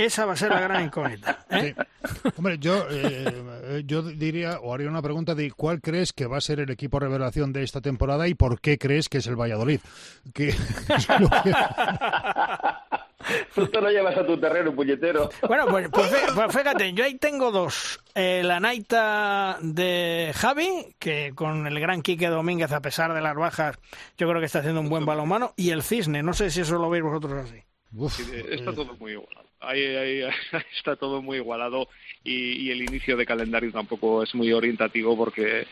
Esa va a ser la gran incógnita. ¿eh? Hombre, yo, eh, yo diría, o haría una pregunta de cuál crees que va a ser el equipo revelación de esta temporada y por qué crees que es el Valladolid. Que, Tú te lo llevas a tu terreno, puñetero. Bueno, pues, pues, pues, fíjate, yo ahí tengo dos. Eh, la Naita de Javi, que con el gran Quique Domínguez, a pesar de las bajas, yo creo que está haciendo un buen balonmano. Y el Cisne, no sé si eso lo veis vosotros así. está todo muy igual ahí, ahí, está todo muy igualado y, el inicio de calendario tampoco es muy orientativo porque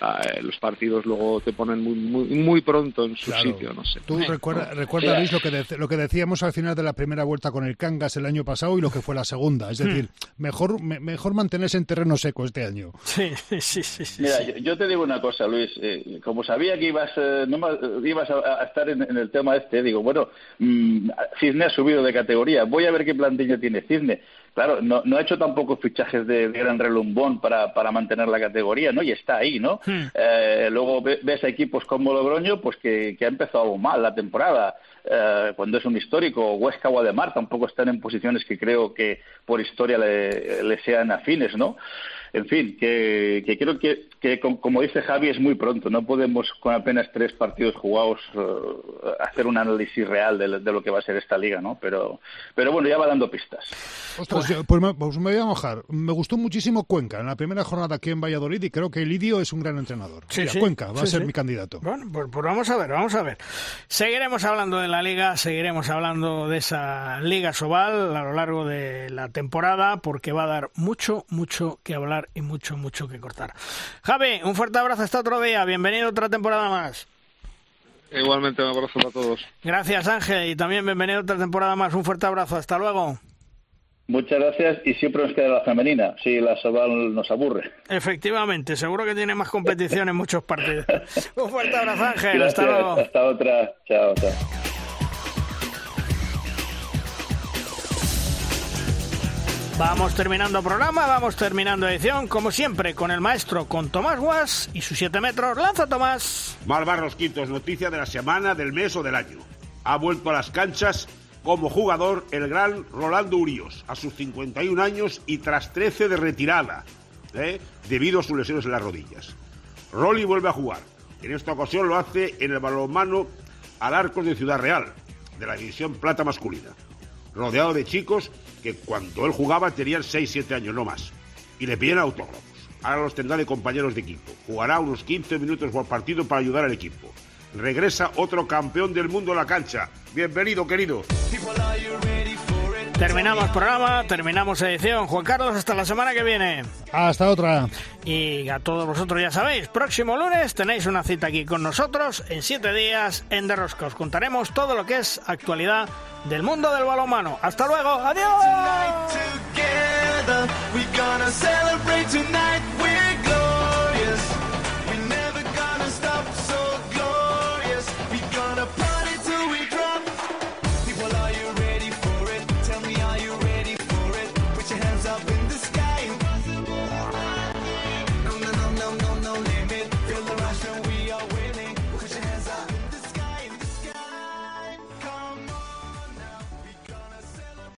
ah, los partidos luego te ponen muy muy, muy pronto en su sitio, no sé. Tú recuerda, recuerda Luis, lo que, lo que decíamos al final de la primera vuelta con el Cangas el año pasado y lo que fue la segunda. Es decir, hmm. mejor, mejor mantenerse en terreno seco este año. Sí, sí, sí. Mira, yo, te digo una cosa, Luis. Eh, como sabía que ibas, eh, ibas a, estar en, el tema este, digo, bueno, mmm, Cisne ha subido de categoría. Voy a ver qué tiene Cisne. Claro, no, no ha hecho tampoco fichajes de, gran relumbón para, para mantener la categoría, ¿no? Y está ahí, ¿no? Hmm. Eh, luego ves a equipos como Logroño, pues que, que ha empezado mal la temporada. Eh, cuando es un histórico, Huesca o Ademar tampoco están en posiciones que creo que por historia le, le sean afines, ¿no? en fin, que, que creo que, que, como dice Javi, es muy pronto. No podemos, con apenas tres partidos jugados, eh, hacer un análisis real de, lo que va a ser esta liga, ¿no? Pero, pero bueno, ya va dando pistas. Ostras, pues, me, pues me, voy a mojar. Me gustó muchísimo Cuenca en la primera jornada aquí en Valladolid y creo que Lidio es un gran entrenador. Sí, Cuenca va a ser mi candidato. Bueno, pues, pues, vamos a ver, vamos a ver. Seguiremos hablando de la liga, seguiremos hablando de esa liga Sobal a lo largo de la temporada porque va a dar mucho, mucho que hablar y mucho, mucho que cortar. Javi, un fuerte abrazo hasta otro día. Bienvenido a otra temporada más. Igualmente, un abrazo para todos. Gracias, Ángel, y también bienvenido a otra temporada más. Un fuerte abrazo. Hasta luego. Muchas gracias y siempre nos queda la femenina, si la Sobal nos aburre. Efectivamente, seguro que tiene más competición en muchos partidos. Un fuerte abrazo, Ángel. Hasta luego. Hasta otra. Chao, chao. Vamos terminando programa, vamos terminando edición, como siempre, con el maestro, con Tomás Guas y sus 7 metros. ¡Lanza, Tomás! Malvarros Quintos, noticia de la semana, del mes o del año. Ha vuelto a las canchas como jugador el gran Rolando Urios, a sus 51 años y tras 13 de retirada, ¿eh? debido a sus lesiones en las rodillas. Rolly vuelve a jugar. En esta ocasión lo hace en el balonmano al Arcos de Ciudad Real, de la división plata masculina, rodeado de chicos cuando él jugaba tenían 6-7 años, no más, y le piden autógrafos. Ahora los tendrá de compañeros de equipo. Jugará unos 15 minutos por partido para ayudar al equipo. Regresa otro campeón del mundo a la cancha. Bienvenido, querido. Terminamos programa, terminamos edición. Juan Carlos, hasta la semana que viene. Hasta otra. Y a todos vosotros ya sabéis, próximo lunes tenéis una cita aquí con nosotros en siete días en The Rosca. Os contaremos todo lo que es actualidad del mundo del balonmano. Hasta luego, adiós.